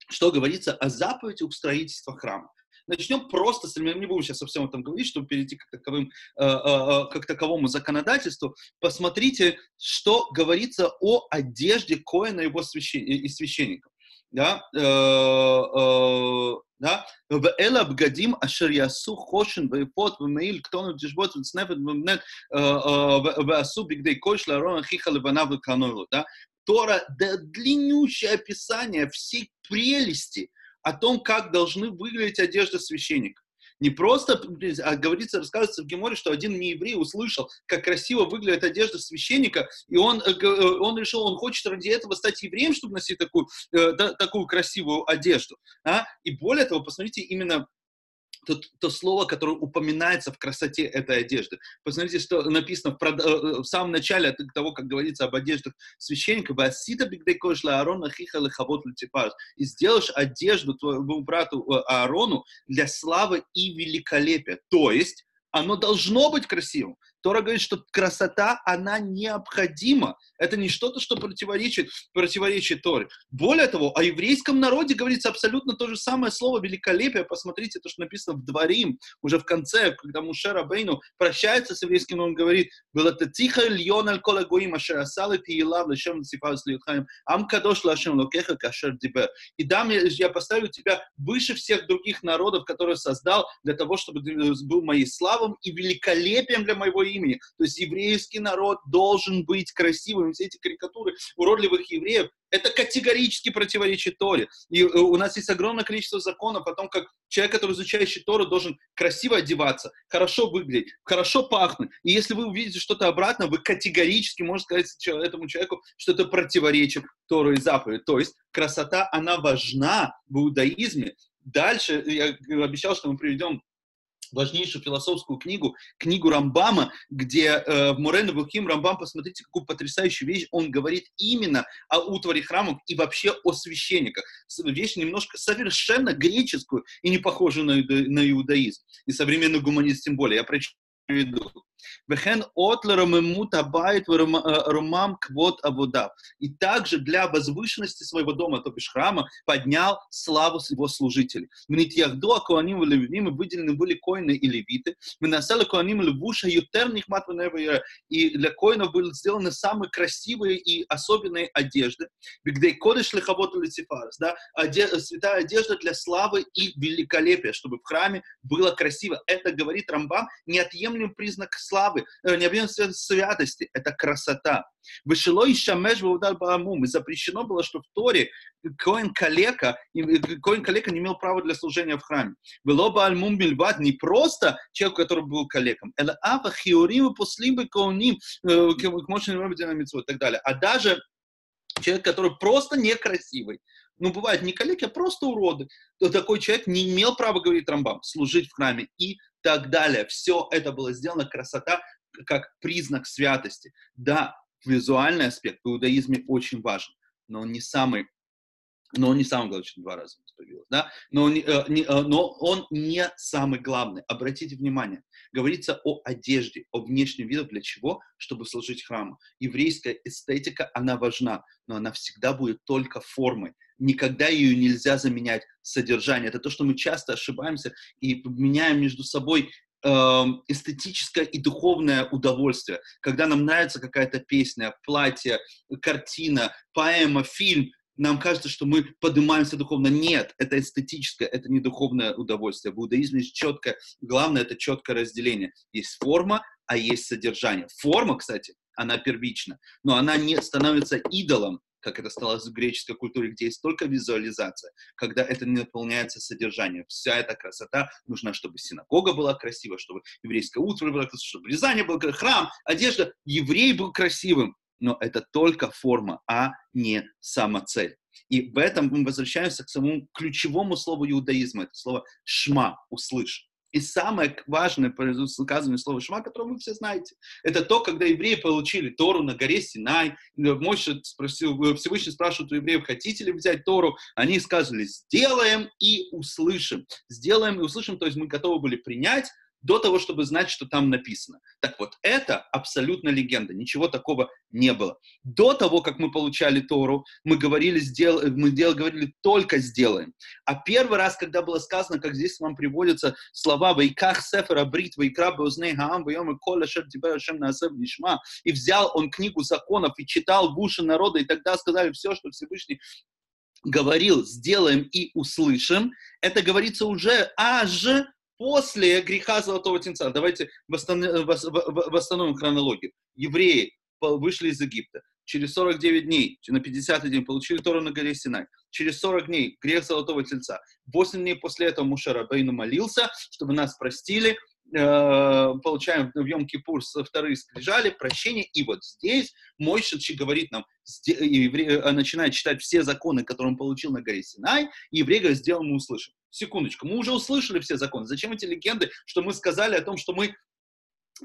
что говорится о заповеди строительства храма. Начнем просто, с, не будем сейчас совсем этом говорить, чтобы перейти к, таковым, э, э, э, к таковому законодательству. Посмотрите, что говорится о одежде Коина и его священ... и священников да, э, э, да, в эла бгадим ашер ясу хошен вейпот вмеил ктону тишбот вцнефет вмнет э, э, васу бигдей кош ларон хиха левана веканору, да, Тора, да, длиннющее описание всей прелести о том, как должны выглядеть одежда священника. Не просто, а говорится, рассказывается в Геморе, что один нееврей услышал, как красиво выглядит одежда священника, и он, э, э, он решил, он хочет ради этого стать евреем, чтобы носить такую, э, такую красивую одежду. А? И более того, посмотрите, именно то, то слово, которое упоминается в красоте этой одежды. Посмотрите, что написано в, прод... Э, в самом начале того, как говорится об одеждах священника. И сделаешь одежду твоему брату э, Аарону для славы и великолепия. То есть, оно должно быть красивым. Тора говорит, что красота, она необходима. Это не что-то, что противоречит, противоречит Торе. Более того, о еврейском народе говорится абсолютно то же самое слово «великолепие». Посмотрите, то, что написано в Дворим, уже в конце, когда Мушера Бейну прощается с еврейским, он говорит «Было это тихо льон аль кола гоим, ашер асал и пиелав лешем цифаз лиутхаем, ам кадош лашем локеха кашер дибер». И дам я, я поставлю тебя выше всех других народов, которые создал для того, чтобы ты был моей славом и великолепием для моего имени. То есть еврейский народ должен быть красивым. Все эти карикатуры уродливых евреев, это категорически противоречит Торе. И э, у нас есть огромное количество законов о том, как человек, который изучающий Тору, должен красиво одеваться, хорошо выглядеть, хорошо пахнуть. И если вы увидите что-то обратное, вы категорически можете сказать этому человеку, что это противоречит Тору и заповеди. То есть красота, она важна в иудаизме. Дальше я обещал, что мы приведем важнейшую философскую книгу, книгу Рамбама, где э, в Мурен Вухим Рамбам, посмотрите, какую потрясающую вещь он говорит именно о утваре храмов и вообще о священниках. Вещь немножко совершенно греческую и не похожую на, на иудаизм. И современный гуманист тем более. Я прочитаю. Вехен от ларамемут абайт румам квот аводав. И также для возвышенности своего дома, то бишь храма, поднял славу его служителей. Мнитьяхду акуаним и левим выделены были коины и левиты. Минасала коаним левуша ютер нихмат И для коинов были сделаны самые красивые и особенные одежды. Бигдей кодыш лихавот лицифарс. Да? Святая одежда для славы и великолепия, чтобы в храме было красиво. Это говорит Рамбам, неотъемлемый признак славы, э, необъемлемой святости, это красота. Вышело и шамеш удар баамум. И запрещено было, что в Торе коин калека, коин калека не имел права для служения в храме. Было бы альмум бильбат не просто человек, который был калеком, это афа хиорим и послим бы коуним, э, к мощным и так далее. А даже человек, который просто некрасивый, ну, бывает не коллеги, а просто уроды, то такой человек не имел права, говорит Рамбам, служить в храме и так далее. Все это было сделано, красота, как признак святости. Да, визуальный аспект в иудаизме очень важен, но он не самый но он не самый главный, что два раза появилось, да, но он, э, не, э, но он не самый главный. Обратите внимание, говорится о одежде, о внешнем виде, для чего? Чтобы служить храму. Еврейская эстетика, она важна, но она всегда будет только формой. Никогда ее нельзя заменять содержание. Это то, что мы часто ошибаемся и меняем между собой эм, эстетическое и духовное удовольствие. Когда нам нравится какая-то песня, платье, картина, поэма, фильм, нам кажется, что мы поднимаемся духовно. Нет, это эстетическое, это не духовное удовольствие. В иудаизме есть четкое, главное это четкое разделение. Есть форма, а есть содержание. Форма, кстати, она первична, но она не становится идолом, как это стало в греческой культуре, где есть только визуализация, когда это не наполняется содержанием. Вся эта красота нужна, чтобы синагога была красива, чтобы еврейское утро было красиво, чтобы Рязание был храм, одежда. Еврей был красивым, но это только форма, а не сама цель. И в этом мы возвращаемся к самому ключевому слову иудаизма, это слово «шма», «услышь». И самое важное указанное слово «шма», которое вы все знаете, это то, когда евреи получили Тору на горе Синай. Мойша спросил, Всевышний спрашивает у евреев, хотите ли взять Тору? Они сказали, сделаем и услышим. Сделаем и услышим, то есть мы готовы были принять, до того, чтобы знать, что там написано. Так вот, это абсолютно легенда, ничего такого не было. До того, как мы получали Тору, мы говорили, сдел... мы дел... говорили только сделаем. А первый раз, когда было сказано, как здесь вам приводятся слова «Вайках сефера брит, вайкра беузней хаам, вайом и коля шер наасев нишма», и взял он книгу законов и читал в уши народа, и тогда сказали все, что Всевышний говорил, сделаем и услышим, это говорится уже аж после греха Золотого Тельца. Давайте восстановим хронологию. Евреи вышли из Египта. Через 49 дней, на 50 день получили Тору на горе Синай. Через 40 дней грех Золотого Тельца. 8 дней после этого Мушера Бейну молился, чтобы нас простили. Э, получаем в Йом-Кипур вторые скрижали, прощение. И вот здесь Мойшичи говорит нам, э, начинает читать все законы, которые он получил на горе Синай, и еврей говорит, сделаем мы услышим секундочку, мы уже услышали все законы. Зачем эти легенды, что мы сказали о том, что мы, э,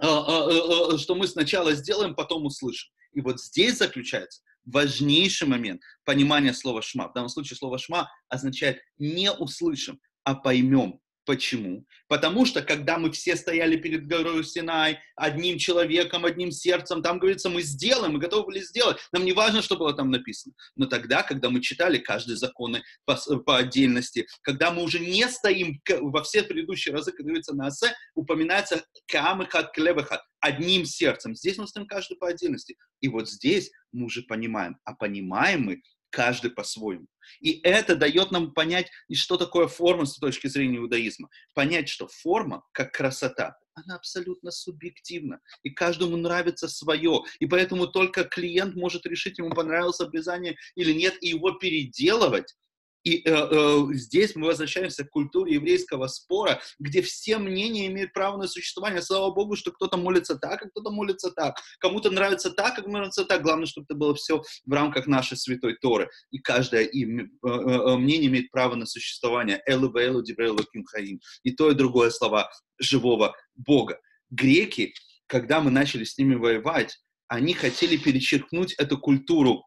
э, э, что мы сначала сделаем, потом услышим. И вот здесь заключается важнейший момент понимания слова «шма». В данном случае слово «шма» означает «не услышим», а поймем. Почему? Потому что, когда мы все стояли перед горой Синай, одним человеком, одним сердцем, там говорится, мы сделаем, мы готовы были сделать. Нам не важно, что было там написано. Но тогда, когда мы читали каждый законы по, по отдельности, когда мы уже не стоим во все предыдущие разы, как говорится на Асе, упоминается камыхат клебахат, одним сердцем. Здесь мы стоим каждый по отдельности. И вот здесь мы уже понимаем. А понимаем мы каждый по-своему. И это дает нам понять, что такое форма с точки зрения иудаизма. Понять, что форма, как красота, она абсолютно субъективна. И каждому нравится свое. И поэтому только клиент может решить, ему понравилось обрезание или нет, и его переделывать и э, э, здесь мы возвращаемся к культуре еврейского спора, где все мнения имеют право на существование. Слава Богу, что кто-то молится так, а кто-то молится так. Кому-то нравится так, а кому нравится так. Главное, чтобы это было все в рамках нашей святой Торы. И каждое им, э, э, э, мнение имеет право на существование. Элу Бейлу Дибрейлу Кимхаим. И то, и другое слова живого Бога. Греки, когда мы начали с ними воевать, они хотели перечеркнуть эту культуру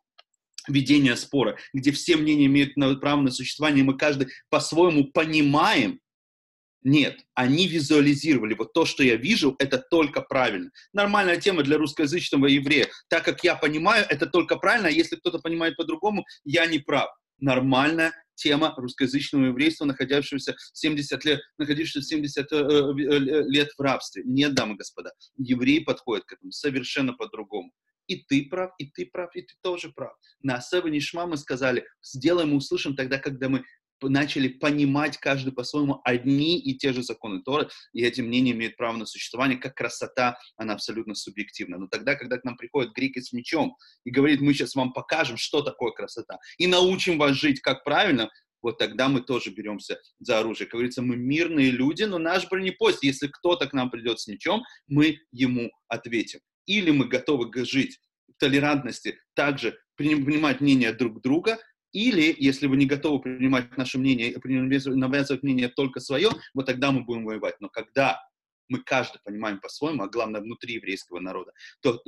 ведения спора, где все мнения имеют право на существование, и мы каждый по-своему понимаем, нет, они визуализировали. Вот то, что я вижу, это только правильно. Нормальная тема для русскоязычного еврея. Так как я понимаю, это только правильно, а если кто-то понимает по-другому, я не прав. Нормальная тема русскоязычного еврейства, находившегося 70 лет, находившегося 70 э, э, лет в рабстве. Нет, дамы и господа, евреи подходят к этому совершенно по-другому и ты прав, и ты прав, и ты тоже прав. На Асева Нишма мы сказали, сделаем и услышим тогда, когда мы начали понимать каждый по-своему одни и те же законы Торы, и эти мнения имеют право на существование, как красота, она абсолютно субъективна. Но тогда, когда к нам приходит греки с мечом и говорит, мы сейчас вам покажем, что такое красота, и научим вас жить как правильно, вот тогда мы тоже беремся за оружие. Как говорится, мы мирные люди, но наш бронепоезд, если кто-то к нам придет с мечом, мы ему ответим. Или мы готовы жить в толерантности, также принимать мнение друг друга, или, если вы не готовы принимать наше мнение, навязывать мнение только свое, вот тогда мы будем воевать. Но когда мы каждый понимаем по-своему, а главное внутри еврейского народа, то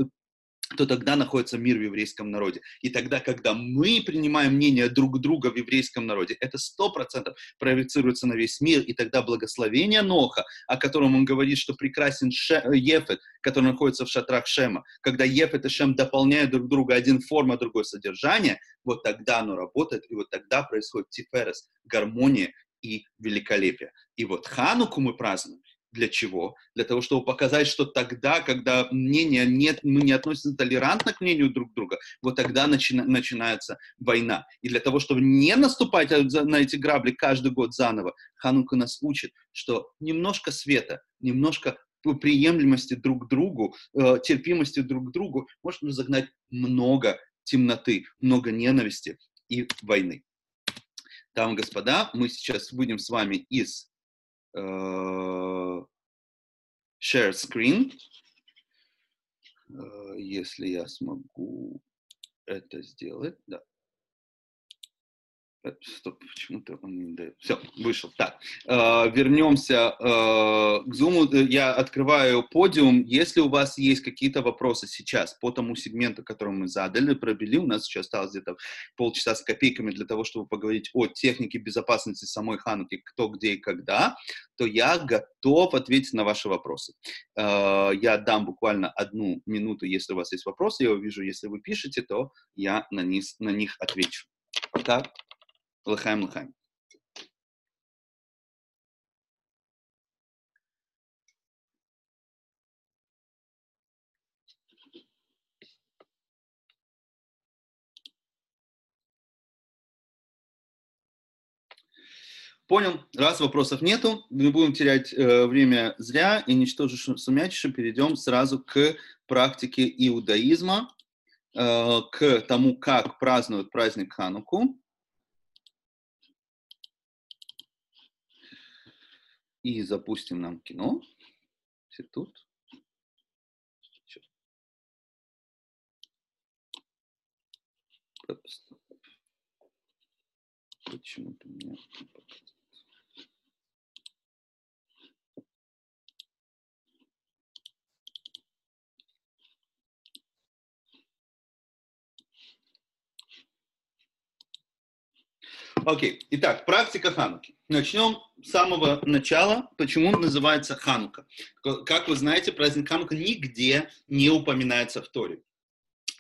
то тогда находится мир в еврейском народе. И тогда, когда мы принимаем мнение друг друга в еврейском народе, это сто процентов проецируется на весь мир, и тогда благословение Ноха, о котором он говорит, что прекрасен Ше, Ефет, который находится в шатрах Шема, когда Ефет и Шем дополняют друг друга, один форма, другое содержание, вот тогда оно работает, и вот тогда происходит тиферес, гармония и великолепие. И вот Хануку мы празднуем, для чего? Для того, чтобы показать, что тогда, когда мнения нет, мы не относимся толерантно к мнению друг друга, вот тогда начи, начинается война. И для того, чтобы не наступать на эти грабли каждый год заново, Ханука нас учит, что немножко света, немножко приемлемости друг к другу, э, терпимости друг к другу может загнать много темноты, много ненависти и войны. Дамы и господа, мы сейчас выйдем с вами из share screen. Э, если я смогу это сделать, да. Э, стоп, почему-то он не дает. Все, вышел. Так, э, вернемся э, к Zoom. Я открываю подиум. Если у вас есть какие-то вопросы сейчас по тому сегменту, который мы задали, пробили, у нас еще осталось где-то полчаса с копейками для того, чтобы поговорить о технике безопасности самой Хануки, кто, где и когда, то я готов ответить на ваши вопросы. Э, я дам буквально одну минуту, если у вас есть вопросы. Я увижу, если вы пишете, то я на них, на них отвечу. Так. Лыхаем, лыхаем. Понял. Раз вопросов нету, не будем терять э, время зря и ничтоже сумятише, перейдем сразу к практике иудаизма, э, к тому, как празднуют праздник Хануку. И запустим нам кино. Все тут. Почему-то мне Окей, okay. итак, практика Хануки. Начнем самого начала, почему он называется Ханука. Как вы знаете, праздник Ханука нигде не упоминается в Торе.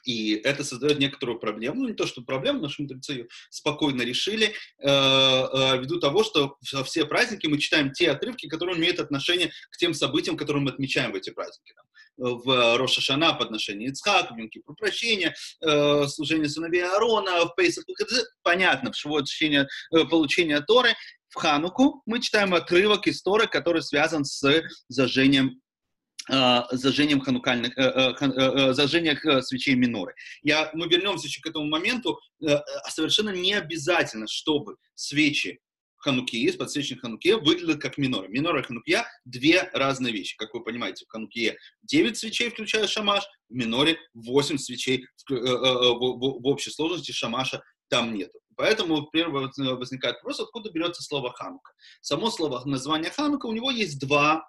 И это создает некоторую проблему. Ну, не то, что проблему, наши мудрецы ее спокойно решили, э, э, ввиду того, что все праздники мы читаем те отрывки, которые имеют отношение к тем событиям, которые мы отмечаем в эти праздники. Там, в Роша Шана подношение Ицхака, в Кипур прощения, э, служение сыновей Аарона, в Пейсах, понятно, в Шивот чтение, э, получение Торы. В Хануку мы читаем отрывок из Торы, который связан с зажжением э, зажжением ханукальных, э, э, зажжением свечей миноры. Я, мы вернемся еще к этому моменту. Совершенно не обязательно, чтобы свечи ханукии, подсвечник ханукия выглядит как минора. Минора и ханукия – две разные вещи. Как вы понимаете, в ханукие 9 свечей, включая шамаш, в миноре 8 свечей в, в, в, в общей сложности шамаша там нету. Поэтому первый возникает вопрос, откуда берется слово ханука. Само слово, название ханука, у него есть два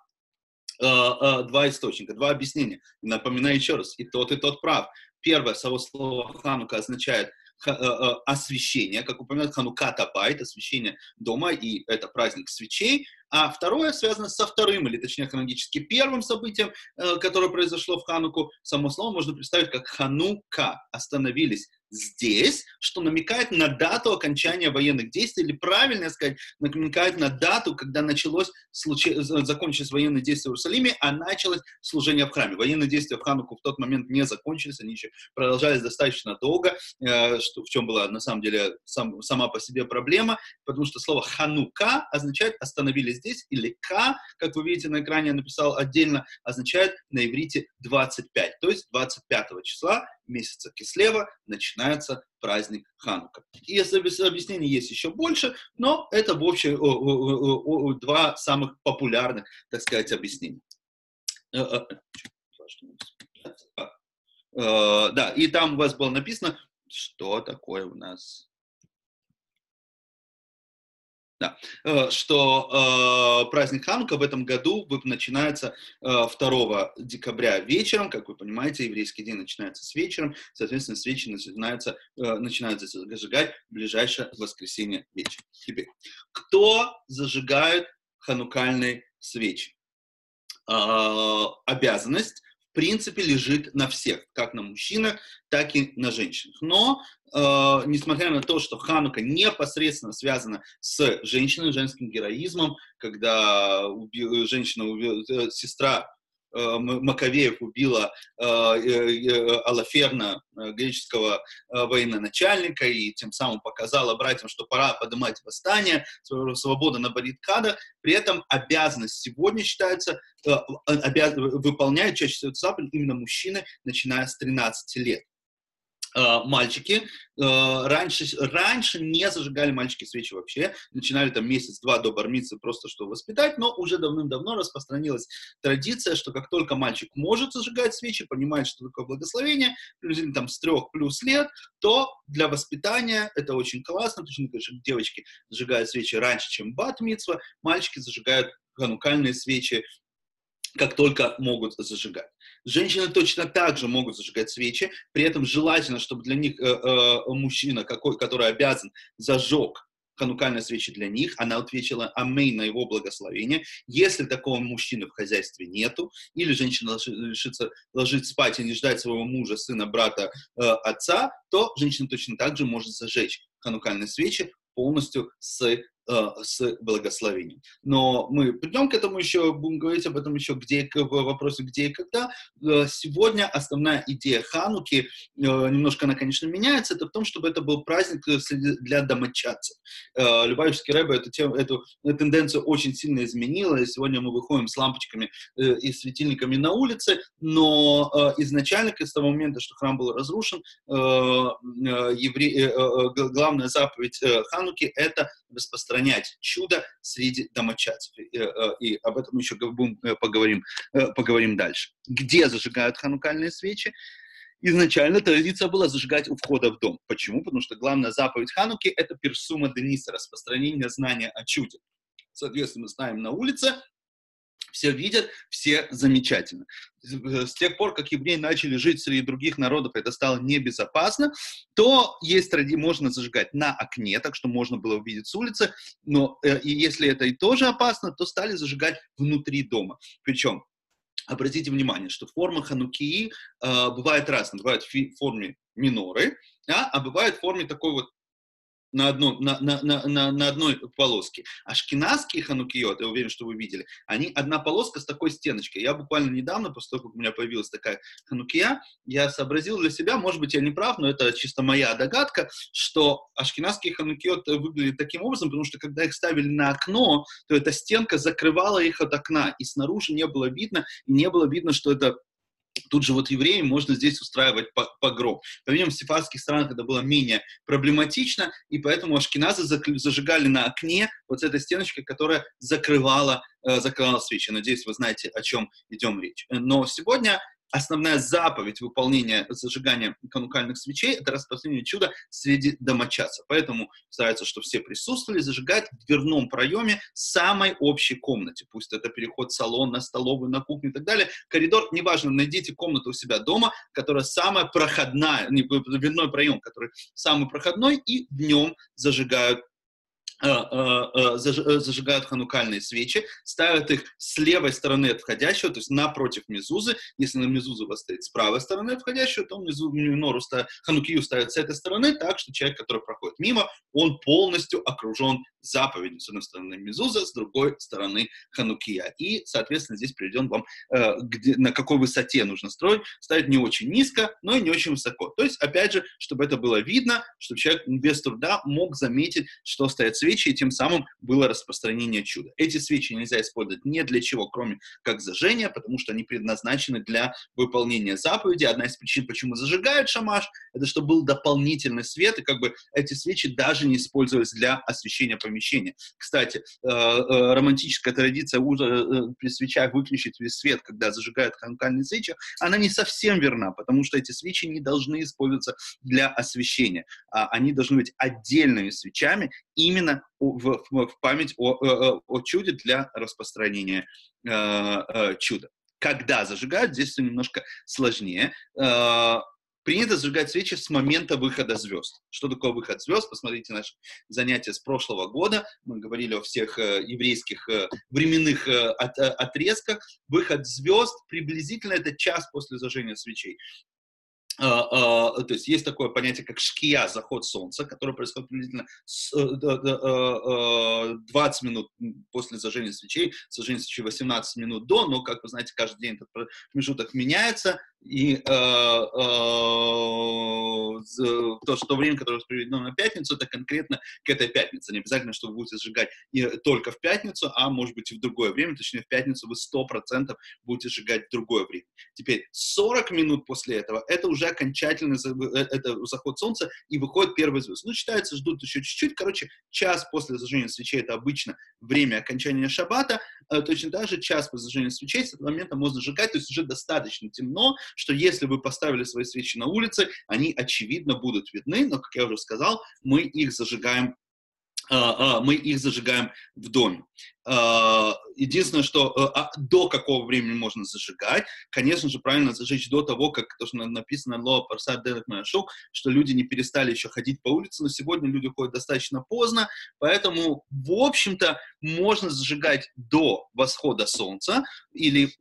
два источника, два объяснения. Напоминаю еще раз, и тот, и тот прав. Первое, само слово ханука означает Э, э, освещение, как упоминает Хануката Байт, освещение дома, и это праздник свечей. А второе связано со вторым, или точнее хронологически первым событием, э, которое произошло в Хануку. Само слово можно представить как Ханука, остановились здесь, что намекает на дату окончания военных действий, или правильно сказать, намекает на дату, когда началось, случай, закончились военные действия в Иерусалиме, а началось служение в храме. Военные действия в Хануку в тот момент не закончились, они еще продолжались достаточно долго, э, что, в чем была на самом деле сам, сама по себе проблема, потому что слово Ханука означает «остановились здесь», или К, как вы видите на экране, я написал отдельно, означает на иврите 25, то есть 25 числа месяца Кислева начинается праздник Ханука. И объяснений есть еще больше, но это в общем два самых популярных, так сказать, объяснения. Э, э, э, да, и там у вас было написано, что такое у нас Да. Э, что э, праздник Ханука в этом году начинается э, 2 декабря вечером, как вы понимаете, еврейский день начинается с вечером, соответственно, свечи начинаются, э, начинают зажигать в ближайшее воскресенье вечером. Теперь, кто зажигает ханукальные свечи? Э, обязанность принципе лежит на всех, как на мужчинах, так и на женщинах. Но, э, несмотря на то, что Ханука непосредственно связана с женщиной, женским героизмом, когда уби- женщина, уби- э, сестра Э, Маковеев убила э, э, Алаферна, греческого военачальника, и тем самым показала братьям, что пора поднимать восстание, свобода на баррикадах. При этом обязанность сегодня считается, обяз... выполняют чаще всего заповедь именно мужчины, начиная с 13 лет. Э, мальчики э, раньше, раньше не зажигали мальчики свечи вообще, начинали там месяц-два до бармицы просто что воспитать, но уже давным-давно распространилась традиция, что как только мальчик может зажигать свечи, понимает, что такое благословение, приблизительно там с трех плюс лет, то для воспитания это очень классно, точно так же девочки зажигают свечи раньше, чем бат мальчики зажигают ханукальные свечи как только могут зажигать. Женщины точно так же могут зажигать свечи, при этом желательно, чтобы для них э, э, мужчина, какой, который обязан, зажег ханукальные свечи для них, она ответила амей на его благословение. Если такого мужчины в хозяйстве нету, или женщина решится ложить спать и не ждать своего мужа, сына, брата, э, отца, то женщина точно так же может зажечь ханукальные свечи полностью с с благословением. Но мы придем к этому еще, будем говорить об этом еще где, в вопросе где и когда. Э, сегодня основная идея Хануки, э, немножко она, конечно, меняется, это в том, чтобы это был праздник для домочадцев. Любавичский Рэбе эту, эту, тенденцию очень сильно изменила, и сегодня мы выходим с лампочками и светильниками на улице, но изначально, с того момента, что храм был разрушен, евре... главная заповедь Хануки — это распространять чудо среди домочадцев. И, э, и об этом еще э, поговорим, э, поговорим дальше. Где зажигают ханукальные свечи? Изначально традиция была зажигать у входа в дом. Почему? Потому что главная заповедь Хануки — это персума Дениса, распространение знания о чуде. Соответственно, мы ставим на улице, все видят, все замечательно. С тех пор, как евреи начали жить среди других народов, это стало небезопасно, то есть можно зажигать на окне, так что можно было увидеть с улицы, но э, и если это и тоже опасно, то стали зажигать внутри дома. Причем Обратите внимание, что форма ханукии э, бывает разная. Бывает в форме миноры, да, а бывает в форме такой вот на, одно, на, на, на, на, одной полоске. А шкиназские ханукиот, я уверен, что вы видели, они одна полоска с такой стеночкой. Я буквально недавно, после того, как у меня появилась такая ханукия, я сообразил для себя, может быть, я не прав, но это чисто моя догадка, что ашкенадские ханукиот выглядят таким образом, потому что когда их ставили на окно, то эта стенка закрывала их от окна, и снаружи не было видно, и не было видно, что это Тут же вот евреям можно здесь устраивать погром. По-видимому, в сефарских странах это было менее проблематично, и поэтому ашкеназы зажигали на окне вот с этой стеночкой, которая закрывала, э, закрывала свечи. Надеюсь, вы знаете, о чем идем речь. Но сегодня основная заповедь выполнения зажигания канукальных свечей — это распространение чуда среди домочадцев. Поэтому стараются, чтобы все присутствовали, зажигать в дверном проеме самой общей комнате. Пусть это переход в салон, на столовую, на кухню и так далее. Коридор, неважно, найдите комнату у себя дома, которая самая проходная, не, дверной проем, который самый проходной, и в нем зажигают зажигают ханукальные свечи, ставят их с левой стороны от входящего, то есть напротив мезузы. Если на мезузу у вас стоит с правой стороны от входящего, то мезу, минору ставят, ханукию ставят с этой стороны, так что человек, который проходит мимо, он полностью окружен заповедью. С одной стороны мезуза, с другой стороны ханукия. И, соответственно, здесь приведен вам, где, на какой высоте нужно строить. Ставить не очень низко, но и не очень высоко. То есть, опять же, чтобы это было видно, чтобы человек без труда мог заметить, что стоят свечи, и тем самым было распространение чуда. Эти свечи нельзя использовать ни для чего, кроме как зажжения, потому что они предназначены для выполнения заповеди. Одна из причин, почему зажигают шамаш, это чтобы был дополнительный свет, и как бы эти свечи даже не использовались для освещения помещения. Кстати, э, э, романтическая традиция э, при свечах выключить весь свет, когда зажигают ханукальные свечи, она не совсем верна, потому что эти свечи не должны использоваться для освещения, а они должны быть отдельными свечами именно в, в, память о, о, чуде для распространения э, э, чуда. Когда зажигают, здесь все немножко сложнее. Э, принято зажигать свечи с момента выхода звезд. Что такое выход звезд? Посмотрите наше занятие с прошлого года. Мы говорили о всех э, еврейских э, временных э, от, э, отрезках. Выход звезд приблизительно это час после зажжения свечей. А, а, то есть есть такое понятие, как шкия, заход солнца, которое происходит приблизительно 20 э, э, минут после зажжения свечей, зажжение свечей 18 минут до, но, как вы знаете, каждый день этот промежуток меняется, и э, то, что время, которое приведено на пятницу, это конкретно к этой пятнице. Не обязательно, что вы будете сжигать только в пятницу, а может быть и в другое время, точнее в пятницу вы 100% будете сжигать в другое время. Теперь 40 минут после этого, это уже уже окончательный э, это заход солнца, и выходит первый звезд. Ну, считается, ждут еще чуть-чуть. Короче, час после зажжения свечей это обычно время окончания шаббата. Э, точно так же час после зажжения свечей с этого момента можно сжигать, то есть уже достаточно темно, что если вы поставили свои свечи на улице, они, очевидно, будут видны, но, как я уже сказал, мы их зажигаем а, а, мы их зажигаем в доме. А, единственное, что а, до какого времени можно зажигать, конечно же, правильно зажечь до того, как то, что написано Лоа Парсад Шоу, что люди не перестали еще ходить по улице, но сегодня люди ходят достаточно поздно, поэтому, в общем-то, можно зажигать до восхода солнца или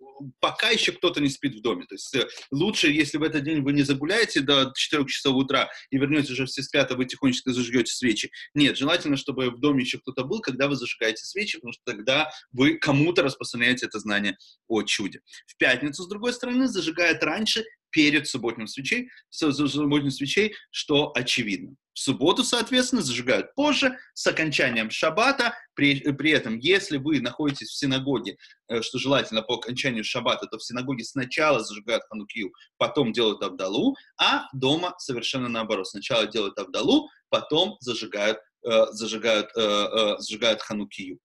пока еще кто-то не спит в доме. То есть э, лучше, если в этот день вы не загуляете до 4 часов утра и вернетесь уже все спят, а вы тихонечко зажгете свечи. Нет, желательно, чтобы в доме еще кто-то был, когда вы зажигаете свечи, потому что тогда вы кому-то распространяете это знание о чуде. В пятницу, с другой стороны, зажигает раньше, перед субботним свечей, субботним свечей, что очевидно. В субботу, соответственно, зажигают позже, с окончанием шаббата. При, при этом, если вы находитесь в синагоге, э, что желательно по окончанию шаббата, то в синагоге сначала зажигают ханукию, потом делают абдалу, а дома совершенно наоборот. Сначала делают абдалу, потом зажигают, э, зажигают, э, зажигают ханукию.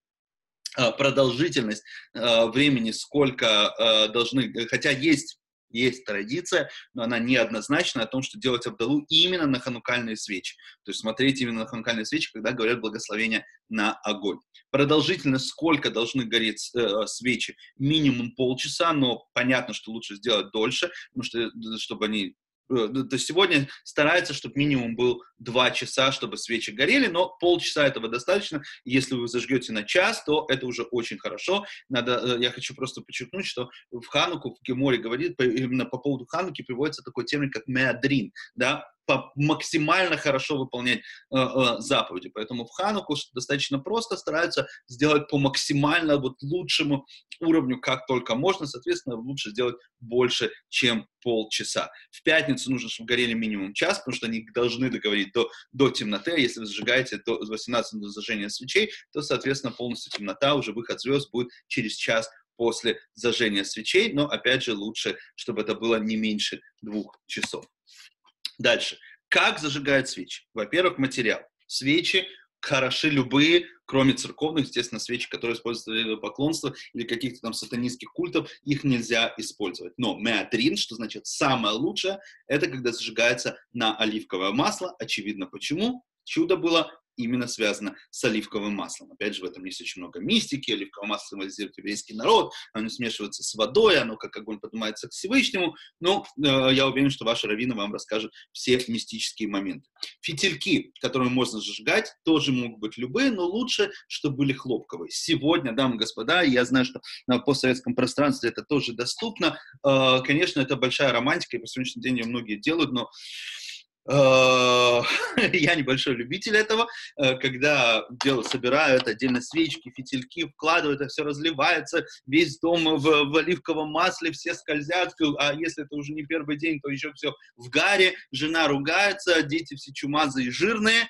Э, продолжительность э, времени, сколько э, должны, хотя есть есть традиция, но она неоднозначна о том, что делать Абдалу именно на ханукальные свечи. То есть смотреть именно на ханукальные свечи, когда говорят благословение на огонь. Продолжительность, сколько должны гореть э, свечи? Минимум полчаса, но понятно, что лучше сделать дольше, потому что, чтобы они то есть сегодня старается, чтобы минимум был 2 часа, чтобы свечи горели, но полчаса этого достаточно. Если вы зажгете на час, то это уже очень хорошо. Надо, э, я хочу просто подчеркнуть, что в Хануку, в Геморе говорит, именно по поводу Хануки приводится такой термин, как меадрин, да, максимально хорошо выполнять э, э, заповеди. Поэтому в Хануку достаточно просто стараются сделать по максимально вот лучшему уровню, как только можно. Соответственно, лучше сделать больше, чем полчаса. В пятницу нужно, чтобы горели минимум час, потому что они должны договорить до, до темноты. А если вы зажигаете до 18 до зажжения свечей, то, соответственно, полностью темнота, уже выход звезд будет через час после зажжения свечей, но, опять же, лучше, чтобы это было не меньше двух часов. Дальше. Как зажигают свечи? Во-первых, материал. Свечи хороши любые, кроме церковных, естественно, свечи, которые используются для поклонства или каких-то там сатанинских культов, их нельзя использовать. Но меатрин, что значит самое лучшее, это когда зажигается на оливковое масло. Очевидно почему. Чудо было именно связано с оливковым маслом. Опять же, в этом есть очень много мистики. Оливковое масло символизирует еврейский народ, оно смешивается с водой, оно как огонь поднимается к Всевышнему. Но э, я уверен, что ваша раввина вам расскажет все мистические моменты. Фитильки, которые можно зажигать, тоже могут быть любые, но лучше, чтобы были хлопковые. Сегодня, дамы и господа, я знаю, что на постсоветском пространстве это тоже доступно. Э, конечно, это большая романтика, и по сегодняшний день ее многие делают, но <laughs> я небольшой любитель этого, э, когда дело собирают отдельно свечки, фитильки, вкладывают, это все разливается, весь дом в, в оливковом масле, все скользят, а если это уже не первый день, то еще все в гаре, жена ругается, дети все чумазые и жирные,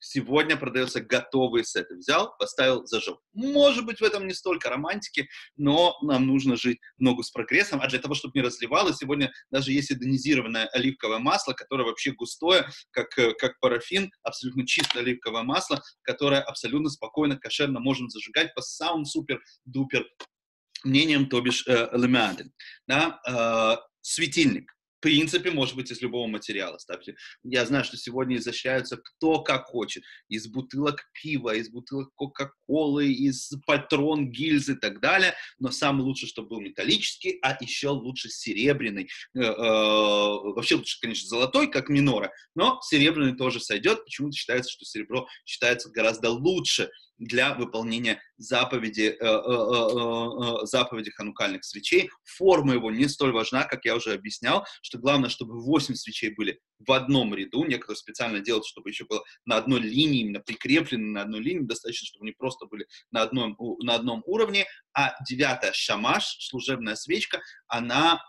Сегодня продается готовый сет. Взял, поставил, зажег. Может быть, в этом не столько романтики, но нам нужно жить ногу с прогрессом. А для того, чтобы не разливалось, сегодня даже есть идонизированное оливковое масло, которое вообще густое, как, как парафин, абсолютно чистое оливковое масло, которое абсолютно спокойно, кошерно можем зажигать по самым супер-дупер мнениям, то бишь э, Да? Э, светильник принципе, может быть, из любого материала ставьте. Я знаю, что сегодня изощряются кто как хочет. Из бутылок пива, из бутылок Кока-Колы, из патрон, гильз и так далее. Но самый лучше, чтобы был металлический, а еще лучше серебряный. Э, э, вообще лучше, конечно, золотой, как минора, но серебряный тоже сойдет. Почему-то считается, что серебро считается гораздо лучше для выполнения заповеди, э, э, э, заповеди ханукальных свечей. Форма его не столь важна, как я уже объяснял, что главное, чтобы 8 свечей были в одном ряду. Некоторые специально делают, чтобы еще было на одной линии, именно прикреплены на одной линии. Достаточно, чтобы они просто были на одном, на одном уровне. А девятая шамаш, служебная свечка, она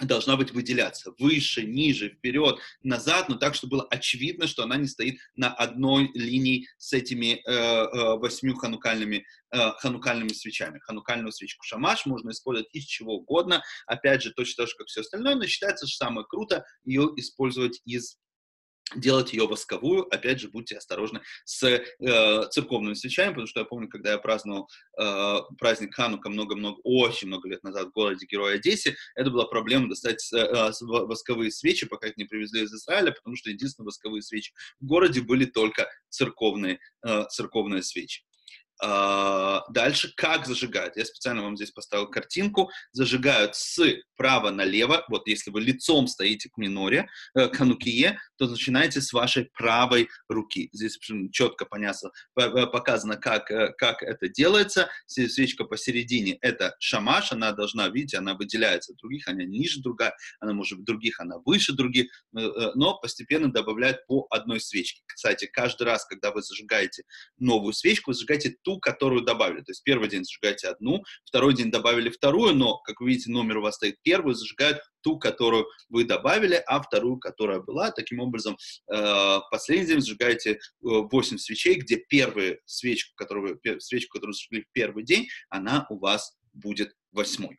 должна быть выделяться выше, ниже, вперед, назад, но так, чтобы было очевидно, что она не стоит на одной линии с этими э, э, восьмью ханукальными, э, ханукальными свечами. Ханукальную свечку шамаш можно использовать из чего угодно, опять же, точно так же, как все остальное, но считается, что самое круто ее использовать из делать ее восковую. Опять же, будьте осторожны с э, церковными свечами, потому что я помню, когда я праздновал э, праздник Ханука много-много, очень много лет назад в городе Героя Одессе, это была проблема достать э, восковые свечи, пока их не привезли из Израиля, потому что единственные восковые свечи в городе были только церковные, э, церковные свечи. А, дальше, как зажигают? Я специально вам здесь поставил картинку. Зажигают с права налево. Вот если вы лицом стоите к миноре, э, к ханукие, то начинаете с вашей правой руки. Здесь четко понятно, показано, как, э, как это делается. Свечка посередине — это шамаш. Она должна, видите, она выделяется от других, она ниже другая, она может быть других, она выше других, э, но постепенно добавляют по одной свечке. Кстати, каждый раз, когда вы зажигаете новую свечку, вы зажигаете ту, которую добавили. То есть первый день зажигаете одну, второй день добавили вторую, но, как вы видите, номер у вас стоит первый, зажигают ту, которую вы добавили, а вторую, которая была. Таким образом, э, последний день зажигаете 8 э, свечей, где первую свечку, которую свечку, которую зажгли в первый день, она у вас будет восьмой.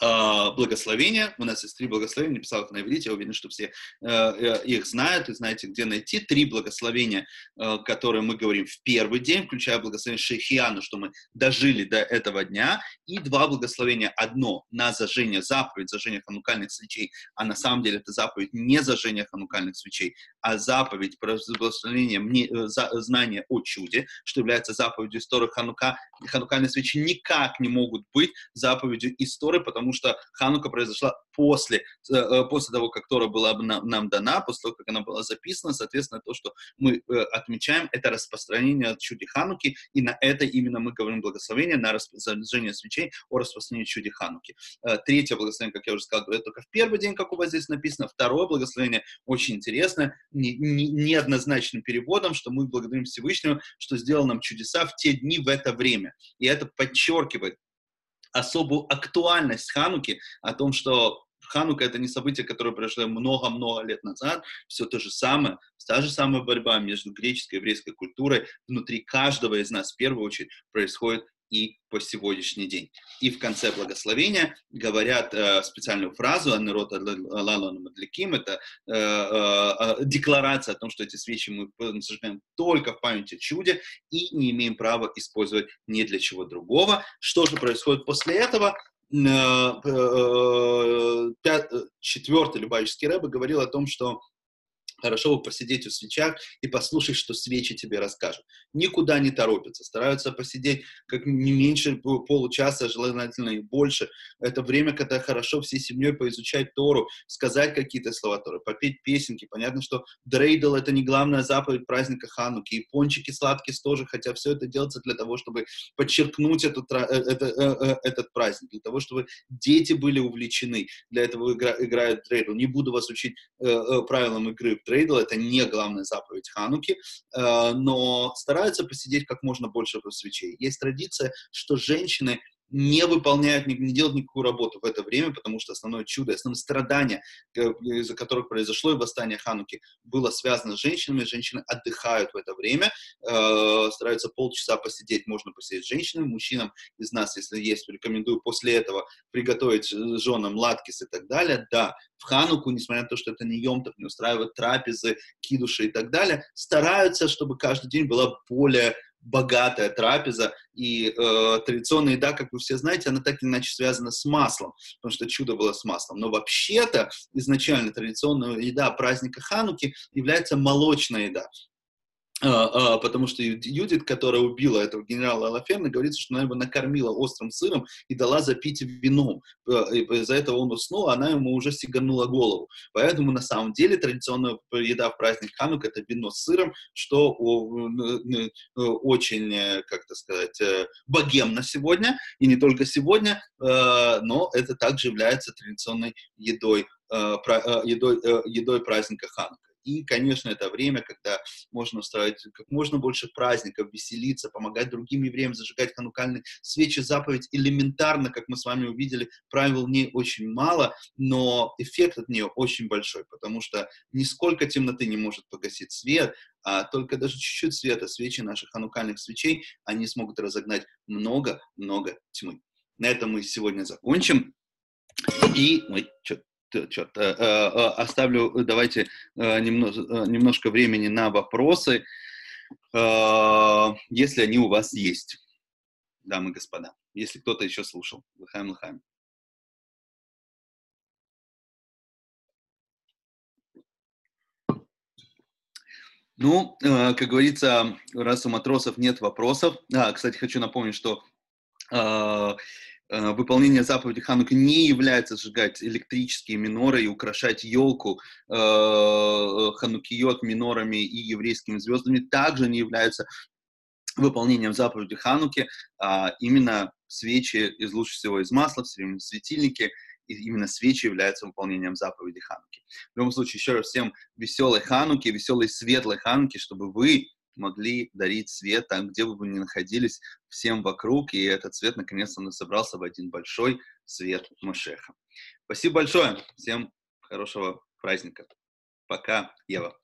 А, благословения. У нас есть три благословения, написал их на иврите, я уверен, что все э, э, их знают и знаете, где найти. Три благословения, э, которые мы говорим в первый день, включая благословение Шейхиану, что мы дожили до этого дня, и два благословения. Одно на зажжение, заповедь зажжения ханукальных свечей, а на самом деле это заповедь не зажжения ханукальных свечей, а заповедь про благословение мне, за, знания о чуде, что является заповедью истории Ханука. Ханукальные свечи никак не могут быть заповедью истории, потому потому что Ханука произошла после, э, э, после того, как Тора была нам, дана, после того, как она была записана, соответственно, то, что мы э, отмечаем, это распространение чуди Хануки, и на это именно мы говорим благословение, на зажжение свечей о распространении чуди Хануки. Третье благословение, как я уже сказал, это только в первый день, как у вас здесь написано. Второе благословение очень интересное, неоднозначным переводом, что мы благодарим Всевышнего, что сделал нам чудеса в те дни, в это время. И это подчеркивает особую актуальность Хануки, о том, что Ханука это не событие, которое произошло много-много лет назад, все то же самое, та же самая борьба между греческой и еврейской культурой. Внутри каждого из нас в первую очередь происходит и по сегодняшний день. И в конце благословения говорят э, специальную фразу «Анерот Алалану Мадликим» — это э, э, декларация о том, что эти свечи мы зажигаем только в память о чуде и не имеем права использовать ни для чего другого. Что же происходит после этого? Э, э, э, четвертый Любавический Рэбе говорил о том, что Хорошо бы посидеть у свечах и послушать, что свечи тебе расскажут. Никуда не торопятся, стараются посидеть как не меньше получаса, желательно и больше. Это время, когда хорошо всей семьей поизучать Тору, сказать какие-то слова Торы, попеть песенки. Понятно, что дрейдл — это не главная заповедь праздника Хануки, и пончики сладкие тоже, хотя все это делается для того, чтобы подчеркнуть этот, э, это, э, э, этот праздник, для того, чтобы дети были увлечены. Для этого играют дрейдл. Не буду вас учить правилам игры трейдл, это не главная заповедь Хануки, э, но стараются посидеть как можно больше свечей. Есть традиция, что женщины не выполняют, не, не делают никакую работу в это время, потому что основное чудо, основное страдание, э, из-за которых произошло и восстание Хануки, было связано с женщинами. Женщины отдыхают в это время, э, стараются полчаса посидеть, можно посидеть с женщинами, мужчинам из нас, если есть, рекомендую после этого приготовить женам латкис и так далее. Да, в Хануку, несмотря на то, что это не Йомтов, не устраивают трапезы, кидуши и так далее, стараются, чтобы каждый день была более богатая трапеза, и э, традиционная еда, как вы все знаете, она так или иначе связана с маслом, потому что чудо было с маслом. Но вообще-то изначально традиционная еда праздника Хануки является молочная еда. А, а, потому что Юдит, которая убила этого генерала Алаферна, говорится, что она его накормила острым сыром и дала запить вином. И из-за этого он уснул, а она ему уже сиганула голову. Поэтому на самом деле традиционная еда в праздник Ханук это вино с сыром, что очень, э, как это сказать, э, богемно сегодня, и не только сегодня, э, но это также является традиционной едой, едой, едой праздника Ханука. И, конечно, это время, когда можно устраивать как можно больше праздников, веселиться, помогать другим евреям зажигать ханукальные свечи. Заповедь элементарно, как мы с вами увидели, правил в ней очень мало, но эффект от нее очень большой, потому что нисколько темноты не может погасить свет, а только даже чуть-чуть света свечи наших ханукальных свечей, они смогут разогнать много-много тьмы. На этом мы сегодня закончим. И мы что черт, э, э, э, оставлю, давайте немножко времени на вопросы, если они у вас есть, дамы и господа, если кто-то еще слушал. Лыхаем, лыхаем. Ну, как говорится, раз у матросов нет вопросов. А, кстати, хочу напомнить, что Э, выполнение заповеди Хануки не является сжигать электрические миноры и украшать елку э, Ханукиот минорами и еврейскими звездами, также не является выполнением заповеди Хануки, а именно свечи из лучше всего из масла, в светильники, и именно свечи являются выполнением заповеди Хануки. В любом случае, еще раз всем веселой Хануки, веселой светлой Хануки, чтобы вы могли дарить свет там, где бы вы ни находились, всем вокруг, и этот свет наконец-то собрался в один большой свет Машеха. Спасибо большое, всем хорошего праздника. Пока, Ева.